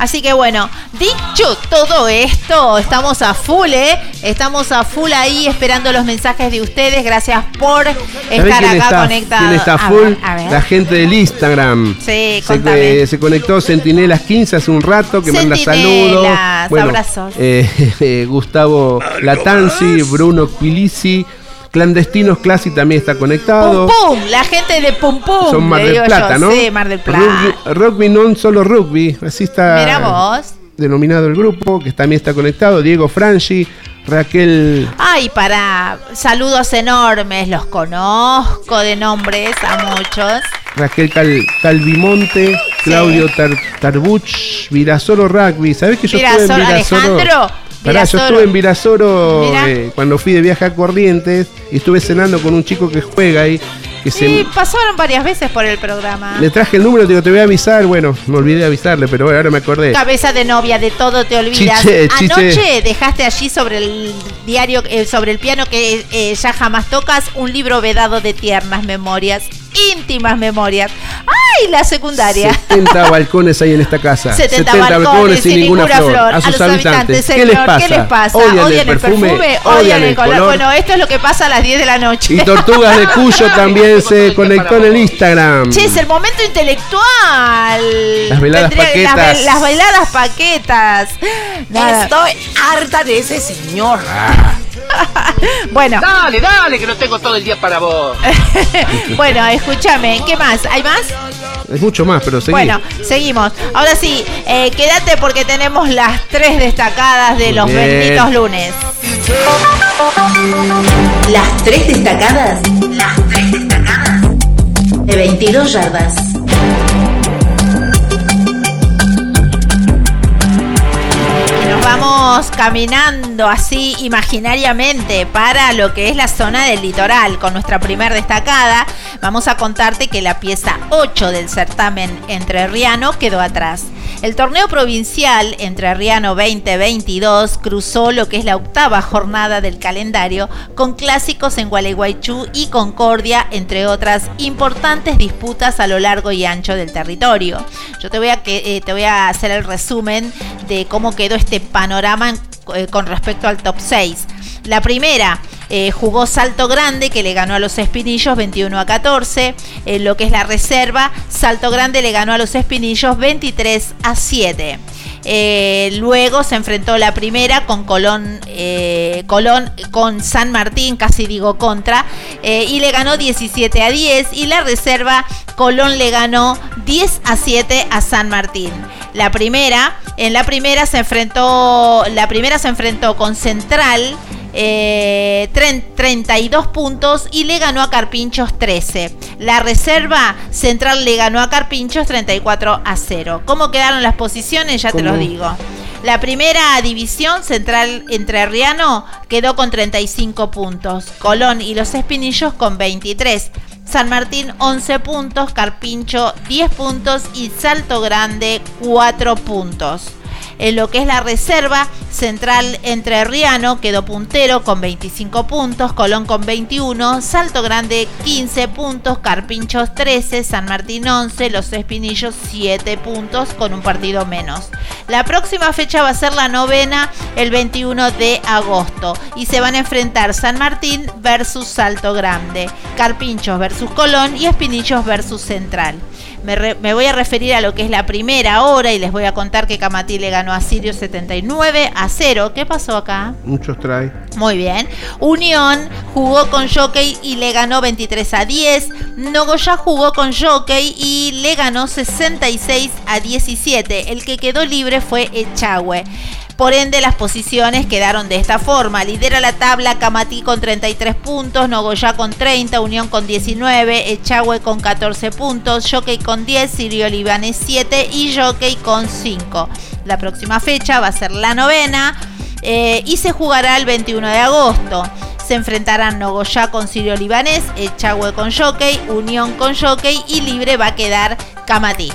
Así que bueno, dicho todo esto, estamos a full, ¿eh? Estamos a full ahí esperando los mensajes de ustedes. Gracias por ¿Sabés estar quién acá está, conectados. quién está A full? ver, a ver. La gente del Instagram. Sí, Se, eh, se conectó Centinelas 15 hace un rato que manda saludos. Centinelas, abrazos. eh, eh, Gustavo Latanzi, Bruno Quilisi, Clandestinos Classy también está conectado. Pum Pum, la gente de Pum Pum. Son Mar del Plata, yo. ¿no? Sí, Mar del Plata. Rugby, rugby non solo rugby, así está Mira vos. denominado el grupo, que también está conectado. Diego Franchi, Raquel Ay, para saludos enormes, los conozco de nombres a muchos. Raquel Cal- Calvimonte, Claudio Tar- Tarbuch, Virasoro Rugby. ¿Sabés que yo estuve en Virasoro? Alejandro, Pará, yo estuve en Virasoro eh, cuando fui de viaje a Corrientes y estuve cenando con un chico que juega ahí que se... Sí, pasaron varias veces por el programa. Le traje el número, digo, te voy a avisar. Bueno, me olvidé de avisarle, pero bueno, ahora me acordé. Cabeza de novia, de todo te olvidas. Chiche, chiche. Anoche dejaste allí sobre el diario, eh, sobre el piano que eh, ya jamás tocas, un libro vedado de tiernas memorias, íntimas memorias. ¡Ay, la secundaria! 70 balcones hay en esta casa. 70, balcones, sin ninguna flor. A sus habitantes, ¿qué señor, les pasa? ¿qué les pasa? Odian, el perfume, odian el color. Bueno, esto es lo que pasa a las 10 de la noche. Y Tortugas de Cuyo también se conectó en el Instagram. Che, es el momento intelectual. Las veladas Tendría- paquetas. Las, veladas paquetas. Nada. Estoy harta de ese señor. Bueno, Dale, dale, que no tengo todo el día para vos. bueno, escúchame. ¿Qué más? ¿Hay más? Es mucho más, pero seguí. Bueno, seguimos. Ahora sí, eh, quédate porque tenemos las tres destacadas de Muy los bien. benditos lunes. Las tres destacadas. Las tres destacadas. De 22 yardas. Vamos caminando así imaginariamente para lo que es la zona del litoral. Con nuestra primer destacada, vamos a contarte que la pieza 8 del certamen entrerriano quedó atrás. El torneo provincial Entrerriano 2022 cruzó lo que es la octava jornada del calendario con clásicos en Gualeguaychú y Concordia, entre otras importantes disputas a lo largo y ancho del territorio. Yo te voy a, eh, te voy a hacer el resumen de cómo quedó este panorama eh, con respecto al top 6. La primera eh, jugó Salto Grande que le ganó a los Espinillos 21 a 14. En lo que es la reserva, Salto Grande le ganó a los Espinillos 23 a 7. Eh, luego se enfrentó la primera con Colón, eh, Colón con San Martín, casi digo contra, eh, y le ganó 17 a 10. Y la reserva, Colón le ganó 10 a 7 a San Martín. La primera, en la primera se enfrentó, la primera se enfrentó con Central. Eh, tren- 32 puntos y le ganó a Carpinchos 13. La reserva central le ganó a Carpinchos 34 a 0. ¿Cómo quedaron las posiciones? Ya te los digo. La primera división central entrerriano quedó con 35 puntos. Colón y los Espinillos con 23. San Martín 11 puntos, Carpincho 10 puntos y Salto Grande 4 puntos. En lo que es la reserva, Central Entrerriano quedó puntero con 25 puntos, Colón con 21, Salto Grande 15 puntos, Carpinchos 13, San Martín 11, Los Espinillos 7 puntos con un partido menos. La próxima fecha va a ser la novena el 21 de agosto y se van a enfrentar San Martín versus Salto Grande, Carpinchos versus Colón y Espinillos versus Central. Me, re- me voy a referir a lo que es la primera hora y les voy a contar que Camatí le ganó a Sirio 79 a 0. ¿Qué pasó acá? Muchos trae. Muy bien. Unión jugó con Jockey y le ganó 23 a 10. Nogoyá jugó con Jockey y le ganó 66 a 17. El que quedó libre fue Echagüe. Por ende, las posiciones quedaron de esta forma. Lidera la tabla Camatí con 33 puntos, Nogoyá con 30, Unión con 19, Echagüe con 14 puntos, Jockey con 10, Sirio Libanés 7 y Jockey con 5. La próxima fecha va a ser la novena eh, y se jugará el 21 de agosto. Se enfrentarán Nogoyá con Sirio Libanés, Echagüe con Jockey, Unión con Jockey y libre va a quedar Camatí.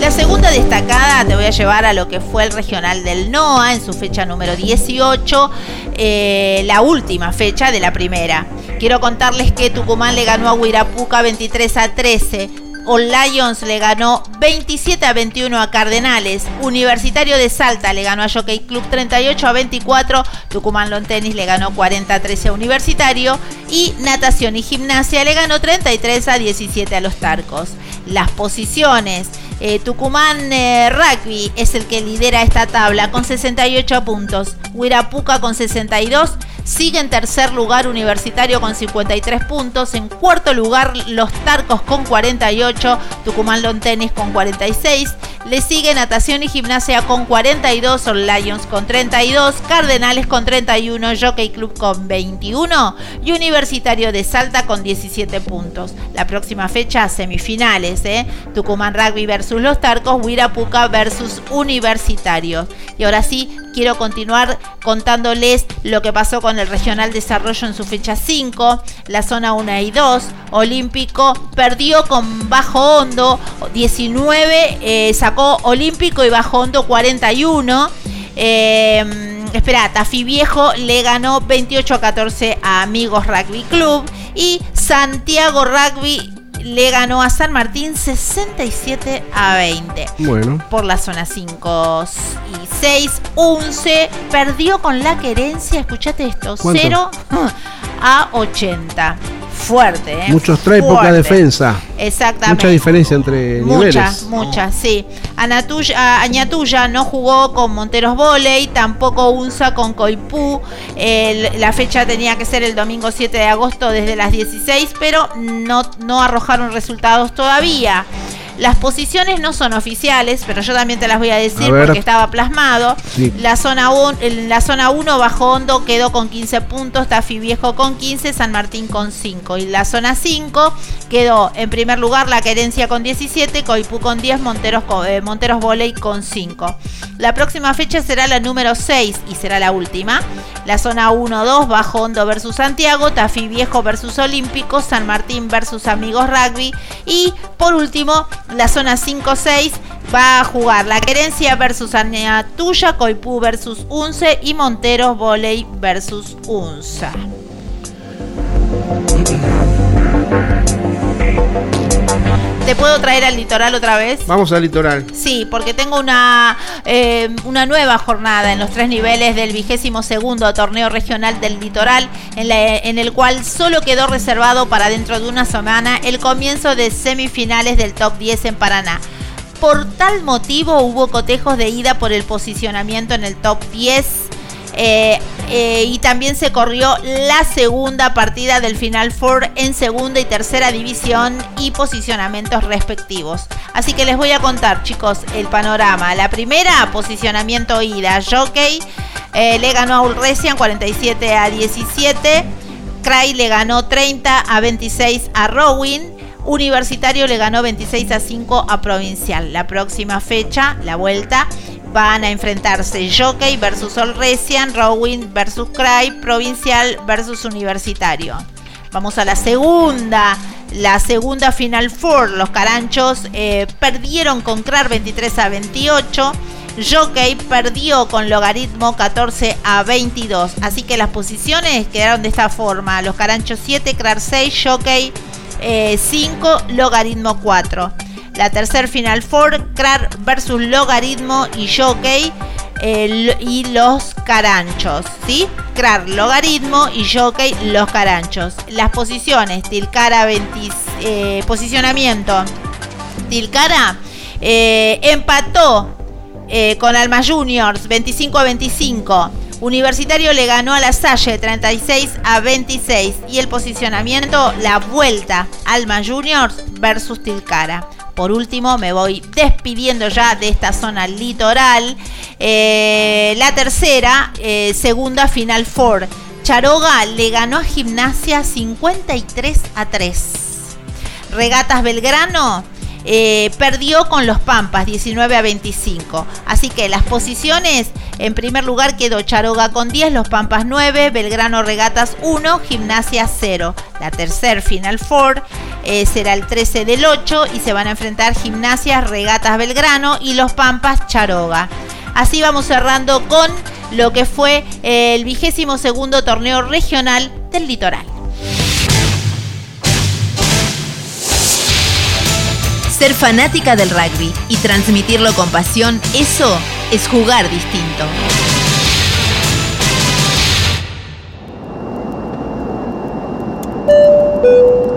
La segunda destacada te voy a llevar a lo que fue el regional del NOA en su fecha número 18, eh, la última fecha de la primera. Quiero contarles que Tucumán le ganó a Huirapuca 23 a 13. All Lions le ganó 27 a 21 a Cardenales. Universitario de Salta le ganó a Jockey Club 38 a 24. Tucumán Lawn Tennis le ganó 40 a 13 a Universitario. Y Natación y Gimnasia le ganó 33 a 17 a los Tarcos. Las posiciones. Eh, Tucumán eh, Rugby es el que lidera esta tabla con 68 puntos. Huirapuca con 62. Sigue en tercer lugar Universitario con 53 puntos. En cuarto lugar Los Tarcos con 48. Tucumán Lawn Tennis con 46. Le sigue Natación y Gimnasia con 42. All Lions con 32. Cardenales con 31. Jockey Club con 21. Y Universitario de Salta con 17 puntos. La próxima fecha semifinales. ¿eh? Tucumán Rugby versus Los Tarcos. Huirapuca versus Universitario. Y ahora sí, quiero continuar contándoles lo que pasó con el Regional Desarrollo en su fecha 5, la zona 1 y 2. Olímpico perdió con Bajo Hondo 19, eh, sacó Olímpico y Bajo Hondo 41. Eh, espera, Tafi Viejo le ganó 28 a 14 a Amigos Rugby Club y Santiago Rugby le ganó a San Martín 67 a 20. Bueno. Por la zona 5 y 6. Unce perdió con la querencia, escuchate esto, 0 a 80 fuerte. ¿eh? Muchos trae poca defensa. Exactamente. Mucha diferencia entre mucha, niveles. Mucha, sí. Anatuya, Añatuya no jugó con Monteros Voley, tampoco Unza con Coipú. la fecha tenía que ser el domingo 7 de agosto desde las 16, pero no, no arrojaron resultados todavía. Las posiciones no son oficiales, pero yo también te las voy a decir porque estaba plasmado. La zona 1 la zona 1 Bajo Hondo quedó con 15 puntos, Tafi Viejo con 15, San Martín con 5 y la zona 5 quedó en primer lugar La Querencia con 17, Coipú con 10, Monteros eh, Monteros Voley con 5. La próxima fecha será la número 6 y será la última. La zona 1-2 Bajo Hondo versus Santiago, Tafi Viejo versus Olímpico, San Martín versus Amigos Rugby y por último la zona 5-6 va a jugar La Querencia versus Tuya, Coipú versus Unce y Monteros Voley versus Unza. ¿Te puedo traer al litoral otra vez? Vamos al litoral. Sí, porque tengo una, eh, una nueva jornada en los tres niveles del vigésimo segundo torneo regional del litoral, en, en el cual solo quedó reservado para dentro de una semana el comienzo de semifinales del top 10 en Paraná. Por tal motivo hubo cotejos de ida por el posicionamiento en el top 10 eh, eh, y también se corrió la segunda partida del Final Four en segunda y tercera división y posicionamientos respectivos. Así que les voy a contar, chicos, el panorama. La primera, posicionamiento ida. Jockey eh, le ganó a Ulresian 47 a 17. Cray le ganó 30 a 26 a Rowing. Universitario le ganó 26 a 5 a Provincial. La próxima fecha, la vuelta, van a enfrentarse Jockey versus Olresian, Rowing versus Cry, Provincial versus Universitario. Vamos a la segunda, la segunda Final Four. Los Caranchos eh, perdieron con Crar 23 a 28. Jockey perdió con logaritmo 14 a 22. Así que las posiciones quedaron de esta forma. Los Caranchos 7, Crar 6, Jockey 5, eh, logaritmo 4. La tercer Final Four, Krar versus Logaritmo y Jockey y los Caranchos, ¿sí? Krar, Logaritmo y Jockey, los Caranchos. Las posiciones, Tilcara 20, eh, posicionamiento. Tilcara eh, empató eh, con Alma Juniors 25 a 25. Universitario le ganó a la Salle 36 a 26 y el posicionamiento, la vuelta Alma Juniors versus Tilcara. Por último, me voy despidiendo ya de esta zona litoral. Eh, la tercera, eh, segunda Final Four. Charoga le ganó a Gimnasia 53 a 3. Regatas Belgrano eh, perdió con los Pampas 19 a 25. Así que las posiciones, en primer lugar quedó Charoga con 10, los Pampas 9, Belgrano Regatas 1, Gimnasia 0. La tercer Final Four eh, será el 13 del 8 y se van a enfrentar Gimnasia Regatas Belgrano y los Pampas Charoga. Así vamos cerrando con lo que fue el vigésimo segundo torneo regional del litoral. Ser fanática del rugby y transmitirlo con pasión, eso es jugar distinto.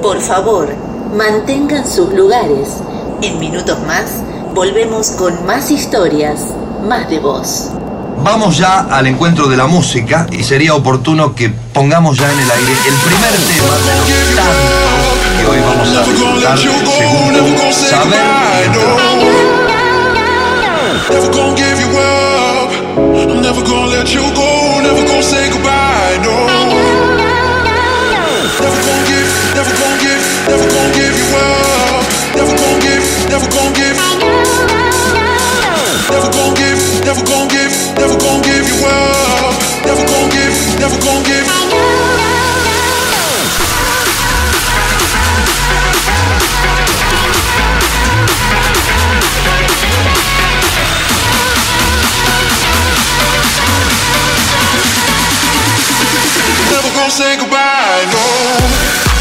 Por favor, mantengan sus lugares. En minutos más, volvemos con más historias, más de voz. Vamos ya al encuentro de la música y sería oportuno que pongamos ya en el aire el primer tema de los tantos que hoy vamos a disfrutar, segundo Saber Never gonna give you up. I'm never gonna let you go. Never gonna say goodbye. No. Never gonna give, never gonna give, never gonna give you up. Never gonna give, never gonna give. Never gonna give, never gonna give, never gonna give you up. Never gonna give, never gonna give. gonna say goodbye, no.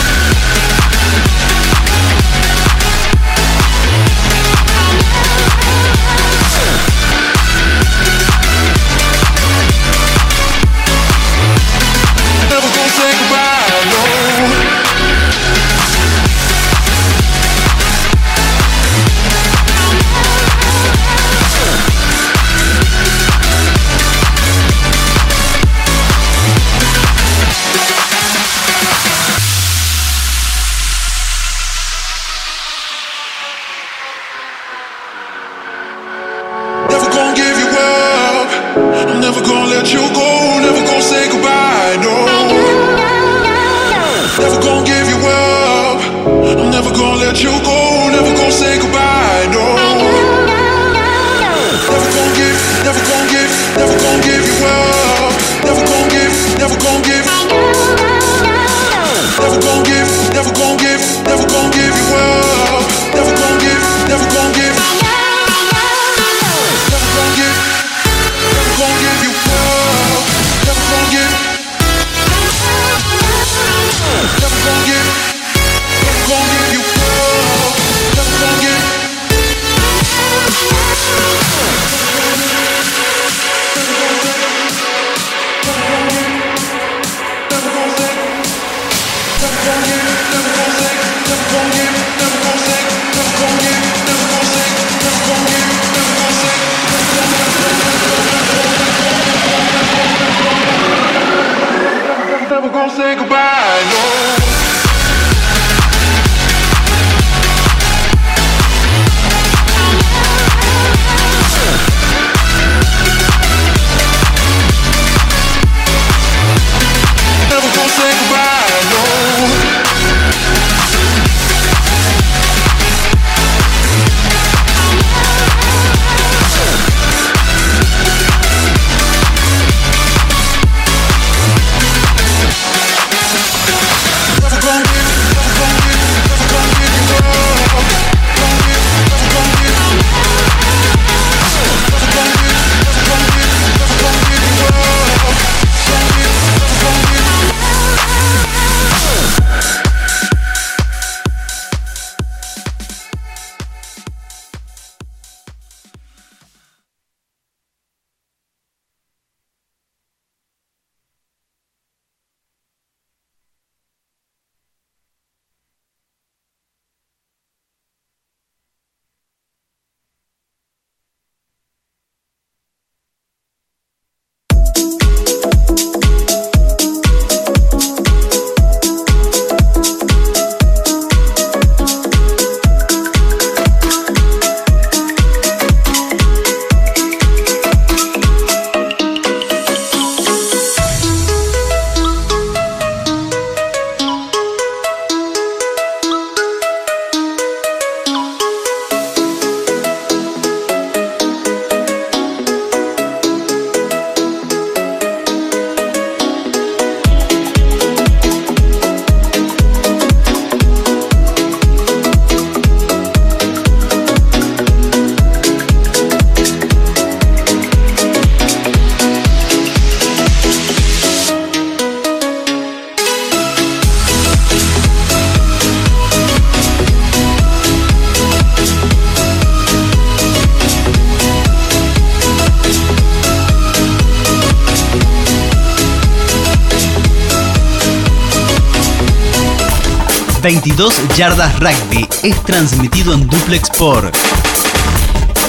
...22 Yardas Rugby es transmitido en duplex por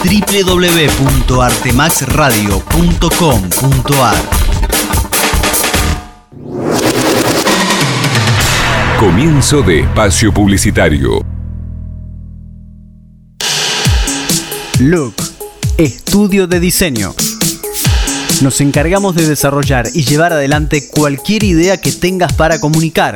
www.artemaxradio.com.ar Comienzo de espacio publicitario. Look, estudio de diseño. Nos encargamos de desarrollar y llevar adelante cualquier idea que tengas para comunicar,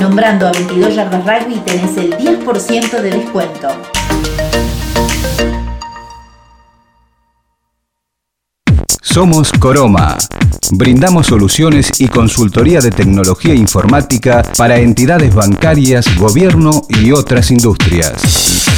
Nombrando a 22 Yardas Rugby tenés el 10% de descuento. Somos Coroma. Brindamos soluciones y consultoría de tecnología informática para entidades bancarias, gobierno y otras industrias.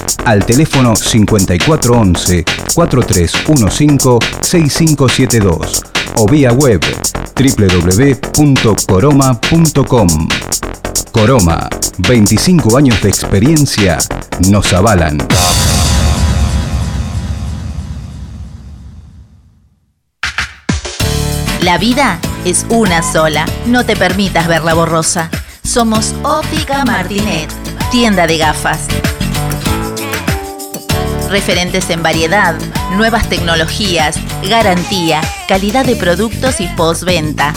al teléfono 5411-4315-6572 o vía web www.coroma.com. Coroma, 25 años de experiencia nos avalan. La vida es una sola. No te permitas verla borrosa. Somos Óptica Martinet, tienda de gafas. Referentes en variedad, nuevas tecnologías, garantía, calidad de productos y postventa.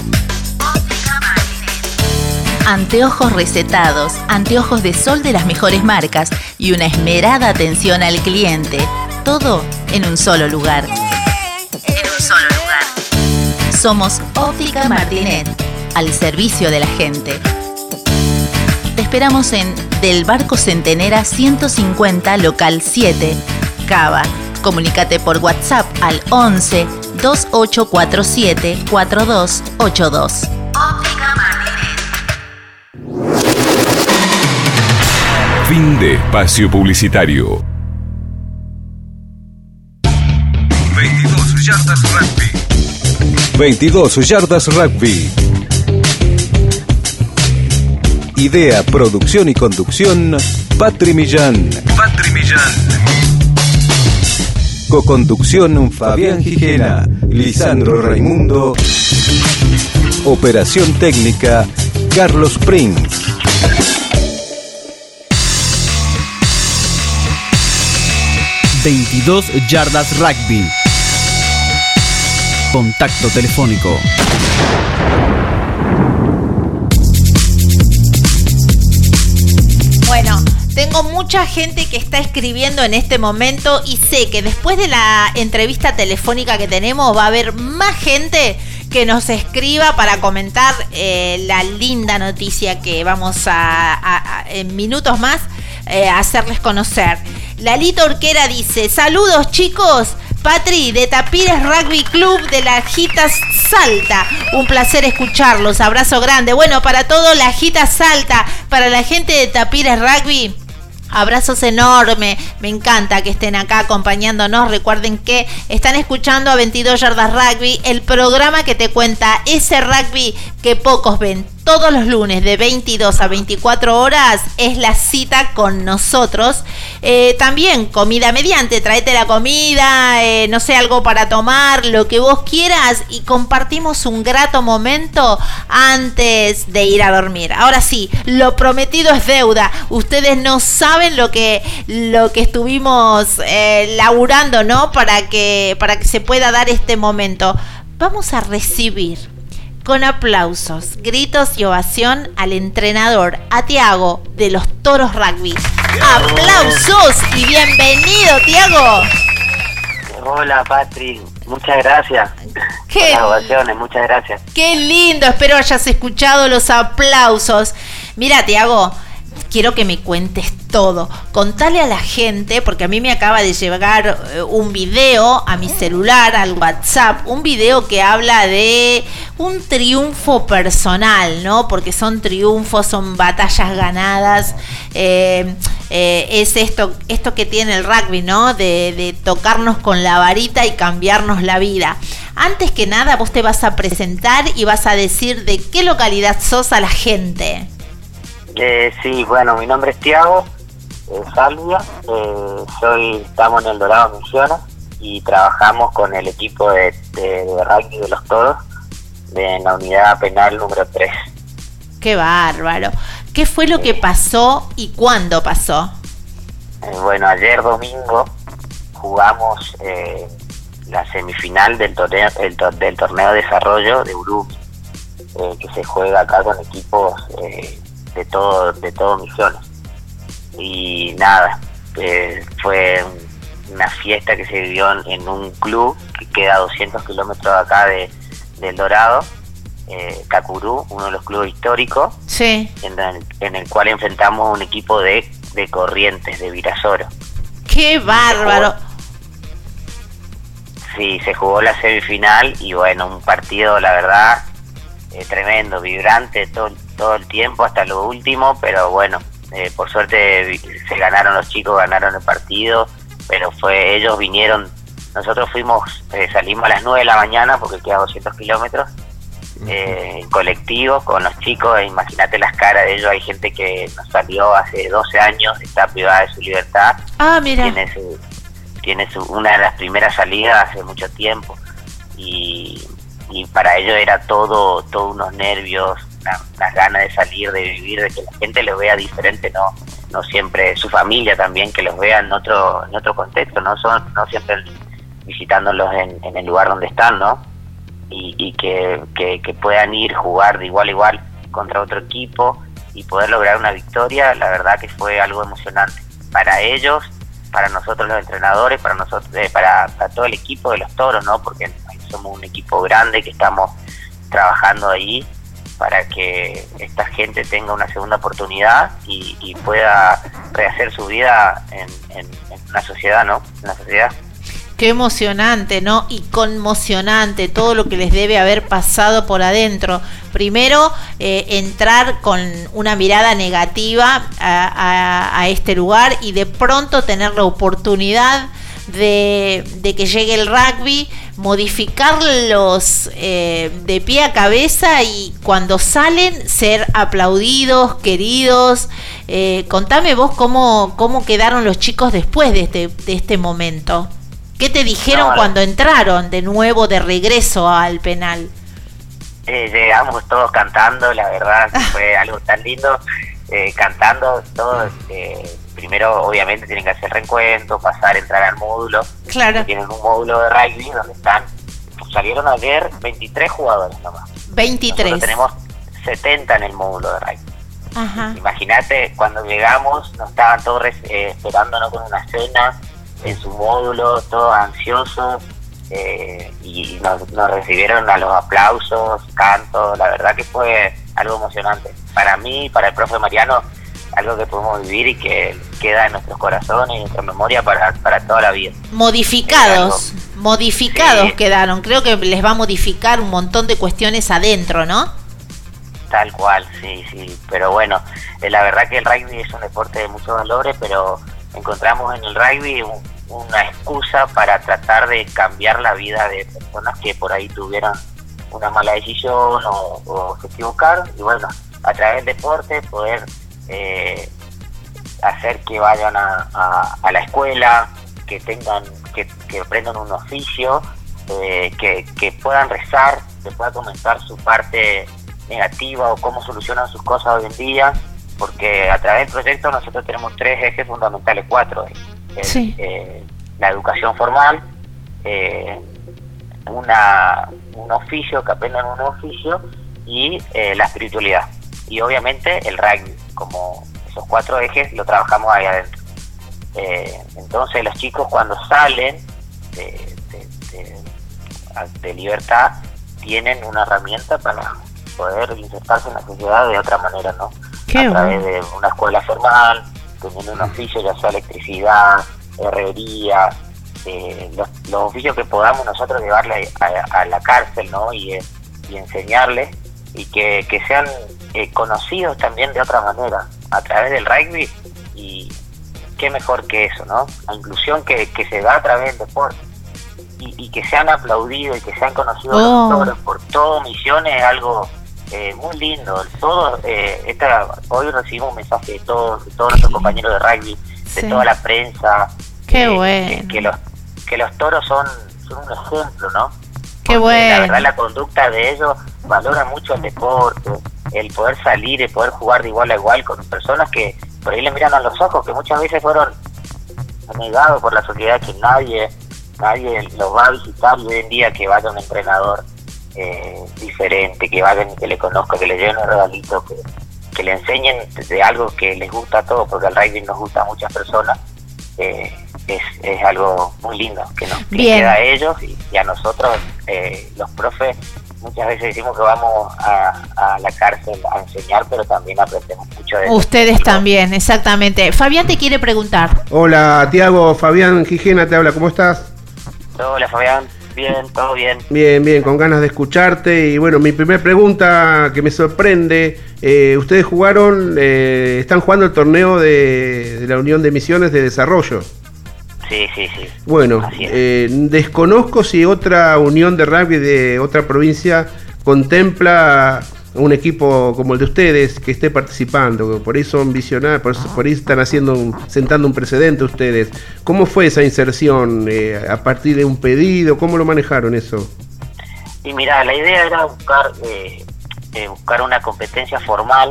Anteojos recetados, anteojos de sol de las mejores marcas y una esmerada atención al cliente. Todo en un solo lugar. En un solo lugar. Somos Óptica Martinet, al servicio de la gente. Te esperamos en Del Barco Centenera 150, local 7, Cava. Comunícate por WhatsApp al 11 2847 4282. Fin de espacio publicitario. 22 yardas rugby. 22 yardas rugby. Idea, producción y conducción, Patri Millán. Patri Millán. Coconducción, Fabián Gijena, Lisandro Raimundo. Operación técnica, Carlos Prince. ...22 yardas rugby. Contacto telefónico. Mucha gente que está escribiendo en este momento y sé que después de la entrevista telefónica que tenemos va a haber más gente que nos escriba para comentar eh, la linda noticia que vamos a, en minutos más eh, hacerles conocer. Lalito Orquera dice, saludos chicos, Patri de Tapires Rugby Club de la Gita Salta. Un placer escucharlos, abrazo grande. Bueno, para todo la Gita Salta, para la gente de Tapires Rugby. Abrazos enormes, me encanta que estén acá acompañándonos. Recuerden que están escuchando a 22 Yardas Rugby, el programa que te cuenta ese rugby que pocos ven. Todos los lunes de 22 a 24 horas es la cita con nosotros. Eh, también comida mediante, tráete la comida, eh, no sé, algo para tomar, lo que vos quieras y compartimos un grato momento antes de ir a dormir. Ahora sí, lo prometido es deuda. Ustedes no saben lo que, lo que estuvimos eh, laburando, ¿no? Para que, para que se pueda dar este momento. Vamos a recibir con aplausos, gritos y ovación al entrenador, a Tiago de los Toros Rugby. ¡Aplausos y bienvenido, Tiago! Hola, Patri. Muchas gracias. ¿Qué? Las ovaciones, muchas gracias. ¡Qué lindo! Espero hayas escuchado los aplausos. Mira, Tiago, quiero que me cuentes todo. Contale a la gente, porque a mí me acaba de llegar eh, un video a mi celular, al WhatsApp, un video que habla de un triunfo personal, ¿no? Porque son triunfos, son batallas ganadas. eh, eh, es esto, esto que tiene el rugby, ¿no? De, de tocarnos con la varita y cambiarnos la vida. Antes que nada, vos te vas a presentar y vas a decir de qué localidad sos a la gente. Eh, sí, bueno, mi nombre es Tiago eh, Salvia. eh, soy, estamos en el Dorado Misiones y trabajamos con el equipo de, de- de rugby de los toros de la unidad penal número 3. Qué bárbaro. ¿Qué fue lo que pasó y cuándo pasó? Eh, bueno, ayer domingo jugamos eh, la semifinal del torneo, el del torneo de desarrollo de Urumi, eh, que se juega acá con equipos eh, de todo de todo Misiones. Y nada, eh, fue un una fiesta que se vivió en, en un club que queda a 200 kilómetros de acá de, del Dorado, eh, uno de los clubes históricos, Sí. en el, en el cual enfrentamos a un equipo de, de Corrientes, de Virasoro. ¡Qué bárbaro! Sí, se jugó la semifinal y bueno, un partido, la verdad, eh, tremendo, vibrante todo, todo el tiempo hasta lo último, pero bueno, eh, por suerte se ganaron los chicos, ganaron el partido, pero fue ellos vinieron, nosotros fuimos, eh, salimos a las 9 de la mañana porque queda 200 kilómetros, eh, en colectivo con los chicos, e imagínate las caras de ellos, hay gente que nos salió hace 12 años, está privada de su libertad, Ah, mira. tiene su, tiene su, una de las primeras salidas hace mucho tiempo y, y para ellos era todo todo unos nervios una- ganas de salir de vivir de que la gente los vea diferente no no siempre su familia también que los vea en otro en otro contexto no son no siempre visitándolos en, en el lugar donde están no y, y que, que, que puedan ir jugar de igual a igual contra otro equipo y poder lograr una victoria, la verdad que fue algo emocionante. Para ellos, para nosotros los entrenadores, para nosotros, eh, para, para todo el equipo de los toros, ¿no? Porque somos un equipo grande que estamos trabajando ahí para que esta gente tenga una segunda oportunidad y, y pueda rehacer su vida en, en- una sociedad, ¿no? En sociedad. Qué emocionante, ¿no? Y conmocionante todo lo que les debe haber pasado por adentro. Primero, eh, entrar con una mirada negativa a- a este lugar y de pronto tener la oportunidad de, de que llegue el rugby, modificarlos eh, de pie a cabeza y cuando salen ser aplaudidos, queridos. Eh, contame vos cómo, cómo quedaron los chicos después de este, de este momento. ¿Qué te dijeron No, cuando entraron de nuevo de regreso al penal? Eh, llegamos todos cantando, la verdad fue algo tan lindo, eh, cantando todos. eh, primero, obviamente, tienen que hacer reencuentro, pasar, entrar al módulo. Claro. Tienen un módulo de rugby donde están, salieron ayer 23 jugadores nomás. 23. Nosotros tenemos 70 en el módulo de rugby. Imagínate, cuando llegamos, nos estaban todos eh, esperándonos con una cena en su módulo, todos ansiosos, eh, y nos, nos recibieron a los aplausos, cantos, la verdad que fue algo emocionante. Para mí, para el profe Mariano, algo que podemos vivir y que queda en nuestros corazones y en nuestra memoria para, para toda la vida. Modificados, modificados Sí. quedaron. Creo que les va a modificar un montón de cuestiones adentro, ¿no? Tal cual, sí, sí. Pero bueno, eh, la verdad que el rugby es un deporte de muchos valores, pero encontramos en el rugby un- una excusa para tratar de cambiar la vida de personas que por ahí tuvieron una mala decisión o, o se equivocaron. Y bueno, a través del deporte poder eh, hacer que vayan a, a- a la escuela, que tengan, que, que aprendan un oficio, eh, que, que puedan rezar, que puedan comentar su parte negativa o cómo solucionan sus cosas hoy en día, porque a través del proyecto nosotros tenemos tres ejes fundamentales, cuatro. El- Sí. eh, la educación formal, eh, una, un oficio, que aprendan un oficio y eh, la espiritualidad. Y obviamente el rugby, como esos cuatro ejes lo trabajamos ahí adentro. Eh, entonces los chicos cuando salen de, de- de- de libertad tienen una herramienta para poder insertarse en la sociedad de otra manera, ¿no? Qué a través bueno. de una escuela formal, teniendo un oficio, ya sea electricidad, herrería, eh, los, los oficios que podamos nosotros llevarle a, a la cárcel, ¿no? Y, eh, y enseñarles y que, que sean eh, conocidos también de otra manera, a través del rugby y qué mejor que eso, ¿no? La inclusión que, que se da a través del deporte y, y que sean aplaudidos y que sean conocidos Oh. los toros por todo Misiones es algo eh, muy lindo. Todo, eh, esta, hoy recibimos un mensaje de todos, de todos nuestros compañeros de rugby, de toda la prensa, Qué eh, bueno. que, que los que los toros son, son un ejemplo, ¿no? Qué La verdad la conducta de ellos valora mucho el deporte, el poder salir y poder jugar de igual a igual con personas que por ahí le miran a los ojos, que muchas veces fueron negados por la sociedad, que nadie nadie los va a visitar y hoy en día que vaya un entrenador eh, diferente, que vayan que le conozca, que le lleven un regalito, que, que le enseñen de algo que les gusta a todos, porque el rugby nos gusta a muchas personas, eh, es, es algo muy lindo que nos que queda a ellos y, y a nosotros, eh, los profes, muchas veces decimos que vamos a, a la cárcel a enseñar, pero también aprendemos mucho de Ustedes también, exactamente. Fabián te quiere preguntar. Hola, Tiago, Fabián Gijena te habla, ¿cómo estás? Hola Fabián, bien, todo bien. Bien, bien, con ganas de escucharte. Y bueno, mi primera pregunta que me sorprende, eh, ustedes jugaron, eh, están jugando el torneo de, de la Unión de Misiones de Desarrollo. Sí, sí, sí. Bueno, eh, desconozco si otra unión de rugby de otra provincia contempla un equipo como el de ustedes que esté participando. Por ahí son visionarios, por, por ahí están haciendo un- sentando un precedente ustedes. ¿Cómo fue esa inserción? Eh, ¿A partir de un pedido? ¿Cómo lo manejaron eso? Y mira, la idea era buscar eh, eh, buscar una competencia formal,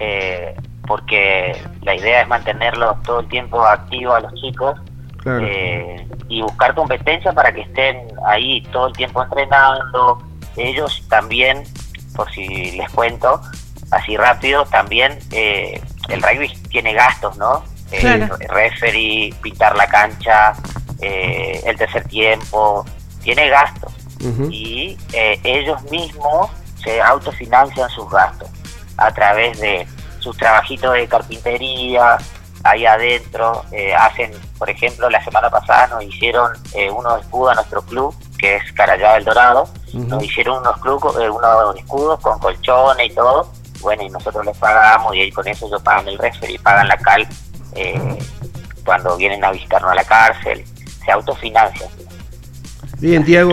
eh, porque la idea es mantenerlos todo el tiempo activos a los chicos Claro. eh, y buscar competencia para que estén ahí todo el tiempo entrenando. Ellos también, por si les cuento, así rápido, también eh, el rugby tiene gastos, ¿no? Eh, Claro. referee, pintar la cancha, eh, el tercer tiempo, tiene gastos Ujú. y eh, ellos mismos se autofinancian sus gastos a través de sus trabajitos de carpintería, ahí adentro, eh, hacen, por ejemplo, la semana pasada nos hicieron eh, unos escudos a nuestro club, que es Carayá del Dorado, nos hicieron unos, club, eh, unos escudos con colchones y todo, bueno, y nosotros les pagamos y ahí con eso ellos pagan el referee, pagan la cal eh, cuando vienen a visitarnos a la cárcel, se autofinancian. Bien, Tiago.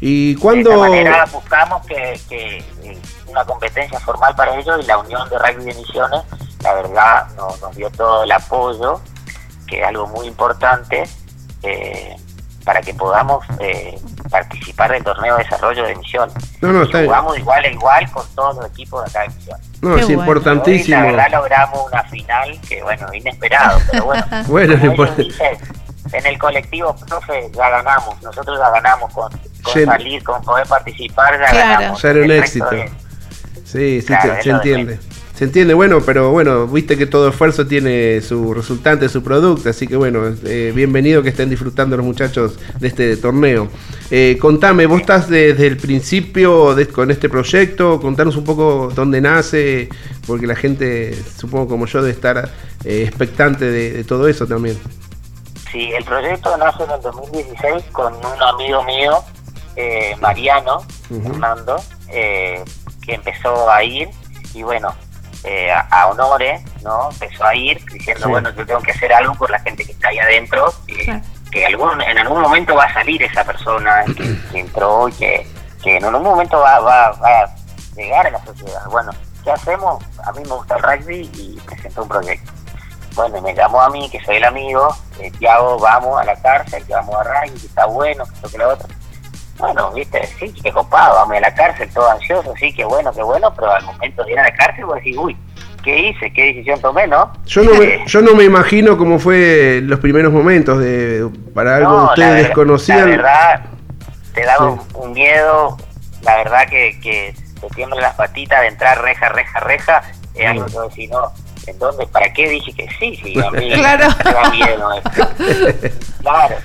¿Y De cuándo? esta manera buscamos que, que, eh, una competencia formal para ellos y la Unión de Rugby de Misiones, la verdad, nos, nos dio todo el apoyo, que es algo muy importante, eh, para que podamos eh, participar del torneo de desarrollo de Misiones. No, no, está bien. jugamos igual a igual con todos los equipos de acá de Misiones. No, es importantísimo. Hoy, la verdad logramos una final que, bueno, inesperado, pero bueno. Bueno, como lo ellos import- dicen, en el colectivo, profe, ya ganamos. Nosotros ya ganamos con, con salir, con poder participar, ya Claro. ganamos. Ya era un éxito. de- Sí, sí, Claro, se, entiende. Se entiende, bueno, pero bueno, viste que todo esfuerzo tiene su resultante, su producto, así que bueno, eh, bienvenido que estén disfrutando los muchachos de este torneo. Eh, contame, vos estás desde el principio de- con este proyecto, contanos un poco dónde nace, porque la gente, supongo como yo, debe estar eh, expectante de, de todo eso también. Sí, el proyecto nace en el 2016 con un amigo mío, eh, Mariano Ujú. Fernando, eh, que empezó a ir y bueno, eh, a, a Honore, ¿no? Empezó a ir diciendo, Sí. bueno, yo tengo que hacer algo por la gente que está ahí adentro, que, que algún, en algún momento va a salir esa persona que, que entró y que, que en algún momento va, va, va a llegar a la sociedad. Bueno, ¿qué hacemos? A mí me gusta el rugby y presentó un proyecto. Bueno, me llamó a mí, que soy el amigo, eh, Tiago, vamos a la cárcel, que vamos a rugby, que está bueno, que esto, que lo otro. Bueno, viste, sí, que copado, vamos a la cárcel, todo ansioso, sí, que bueno, que bueno, pero al momento de ir a la cárcel vos decís, uy, ¿qué hice? ¿Qué decisión tomé, no? Yo no, me, yo no me imagino cómo fue los primeros momentos de para algo No, ustedes ver- desconocían. La verdad, te da Sí. un, un miedo, la verdad que, que te tiemblan las patitas de entrar reja, reja, reja, es algo que vos decís, no, ¿en dónde? ¿Para qué dije que sí? Sí, a mí Claro. me da miedo esto. Claro.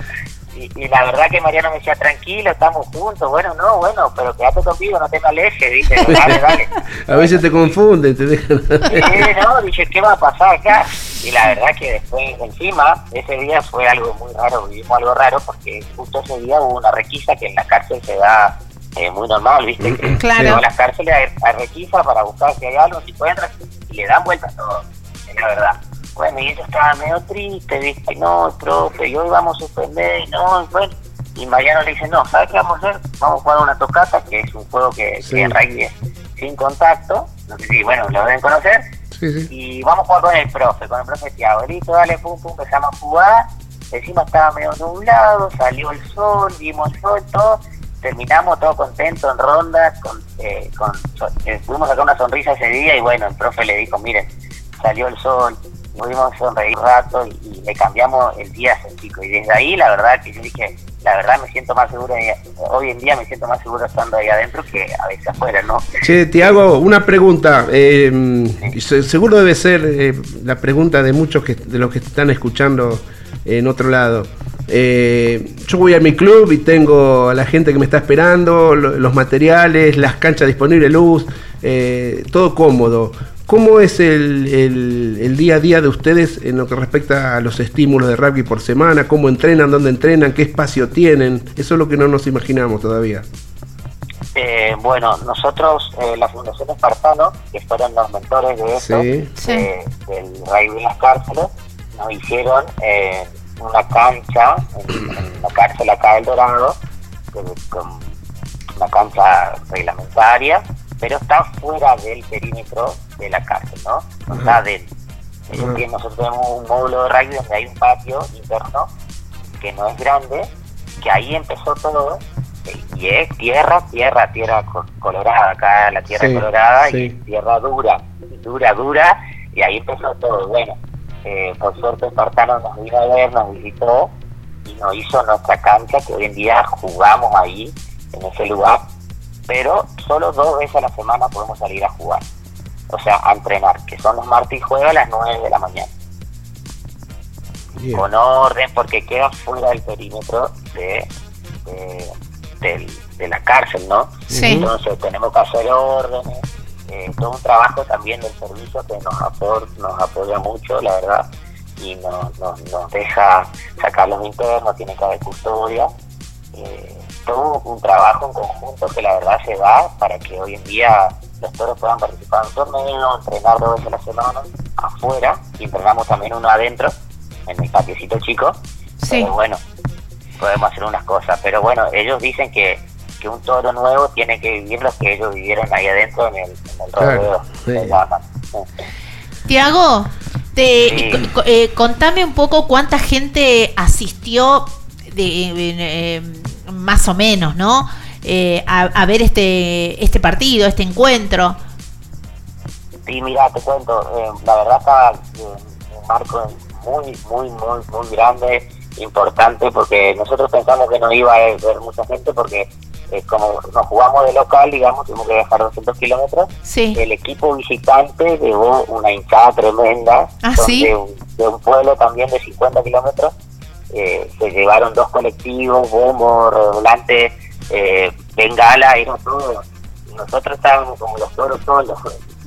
Y, y la verdad que Mariano me decía, tranquilo, estamos juntos, bueno, no, bueno, pero quédate conmigo, no te me alejes, dice, dale, dale. A veces te confunden, te dejan. Sí, no, dije, ¿qué va a pasar acá? Y la verdad que después, encima, ese día fue algo muy raro, vivimos algo raro, porque justo ese día hubo una requisa que en la cárcel se da eh, muy normal, ¿viste? Que Claro. En las cárceles hay, hay requisa para buscar si hay algo, si encuentran, y le dan vuelta a todo, es la verdad. Bueno, y ellos estaban medio tristes, ¿viste? Y no, profe, y hoy vamos a suspender, y no, y bueno. Y Mariano le dice, no, ¿sabes qué vamos a hacer? Vamos a jugar una tocata, que es un juego que, Sí. que en rugby es sin contacto, no sé si, bueno, lo deben conocer, Sí, sí. y vamos a jugar con el profe, con el profe Tiago. Listo, dale, pum, pum, empezamos a jugar. Encima estaba medio nublado, salió el sol, vimos el sol, todo. Terminamos todo contento en ronda, con, eh, con, eh, pudimos sacar una sonrisa ese día y bueno, el profe le dijo, miren, salió el sol, pudimos sonreír un rato y, y le cambiamos el día a ese chico. Y desde ahí, la verdad que yo dije, la verdad me siento más seguro, hoy en día me siento más seguro estando ahí adentro que a veces afuera, ¿no? Che, te hago una pregunta. eh, se- seguro debe ser eh, la pregunta de muchos que, de los que están escuchando en otro lado. Eh, yo voy a mi club y tengo a la gente que me está esperando, lo- los materiales, las canchas disponibles, luz, eh, todo cómodo. ¿Cómo es el, el- el día a día de ustedes en lo que respecta a los estímulos de rugby por semana? ¿Cómo entrenan? ¿Dónde entrenan? ¿Qué espacio tienen? Eso es lo que no nos imaginamos todavía. Eh, bueno, nosotros, eh, la Fundación Espartano, que fueron los mentores de esto, Sí. Sí. eh, del rugby en las cárceles, nos hicieron eh, una cancha en, en la cárcel acá del Dorado, con una cancha reglamentaria, pero está fuera del perímetro de la cárcel, ¿no? No está Ajá. dentro. Ellos Ajá. tienen- nosotros tenemos un módulo de rugby donde hay un patio interno que no es grande, que ahí empezó todo, y es tierra, tierra, tierra co- colorada, acá la tierra Sí, colorada sí. y tierra dura, dura, dura, y ahí empezó todo. Bueno, eh, por suerte Espartano nos vino a ver, nos visitó y nos hizo nuestra cancha que hoy en día jugamos ahí, en ese lugar, pero solo dos veces a la semana podemos salir a jugar, o sea, a entrenar, que son los martes y jueves a las 9 de la mañana con orden porque queda fuera del perímetro de, de, la cárcel, ¿no? Sí. Entonces tenemos que hacer órdenes, eh, todo un trabajo también del servicio que nos, apor- nos apoya mucho, la verdad, y nos, nos, nos deja sacar los internos, tiene que haber custodia, eh, todo un trabajo en conjunto que la verdad se da para que hoy en día los toros puedan participar en torneos, entrenar dos veces a la semana afuera, y entrenamos también uno adentro, en el patiecito chico, pero bueno, podemos hacer unas cosas, pero bueno, ellos dicen que, que un toro nuevo tiene que vivir lo que ellos vivieron ahí adentro en el, en el Claro, rodeo. sí. de Lama. Tiago, te, Sí. eh, contame un poco cuánta gente asistió de, eh, más o menos, ¿no? Eh, a, a ver este este partido, este encuentro. Sí, mira, te cuento, eh, la verdad está eh, un marco muy, muy, muy, muy grande, importante, porque nosotros pensamos que no iba a haber mucha gente, porque eh, como nos jugamos de local, digamos, tuvimos que viajar 200 kilómetros, Sí. el equipo visitante llevó una hinchada tremenda, Ah, de, un, de un pueblo también de 50 kilómetros, eh, se llevaron dos colectivos, bombo, redolante, eh, bengala, era todo. Nosotros estábamos como los toros solos,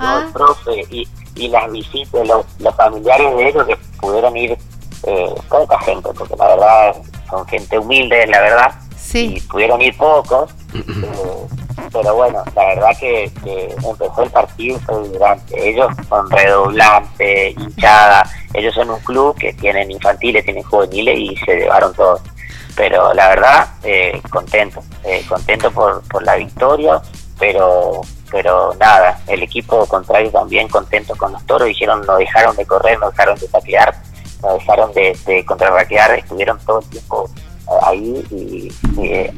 Ah. los profes y, y las visitas, los, los familiares de ellos que pudieron ir eh, poca gente, porque la verdad son gente humilde, la verdad, Sí. y pudieron ir pocos, eh, pero bueno, la verdad que, que empezó el partido vibrante. Ellos son redoblante, hinchada, ellos son un club que tienen infantiles, tienen juveniles y se llevaron todo. Pero la verdad, eh, contento, eh, contento por, por la victoria, pero pero nada, el equipo contrario también contento con los toros, hicieron, no dejaron de correr, no dejaron de taclear, no dejaron de, de contrarraquear, estuvieron todo el tiempo eh, ahí y, y, eh,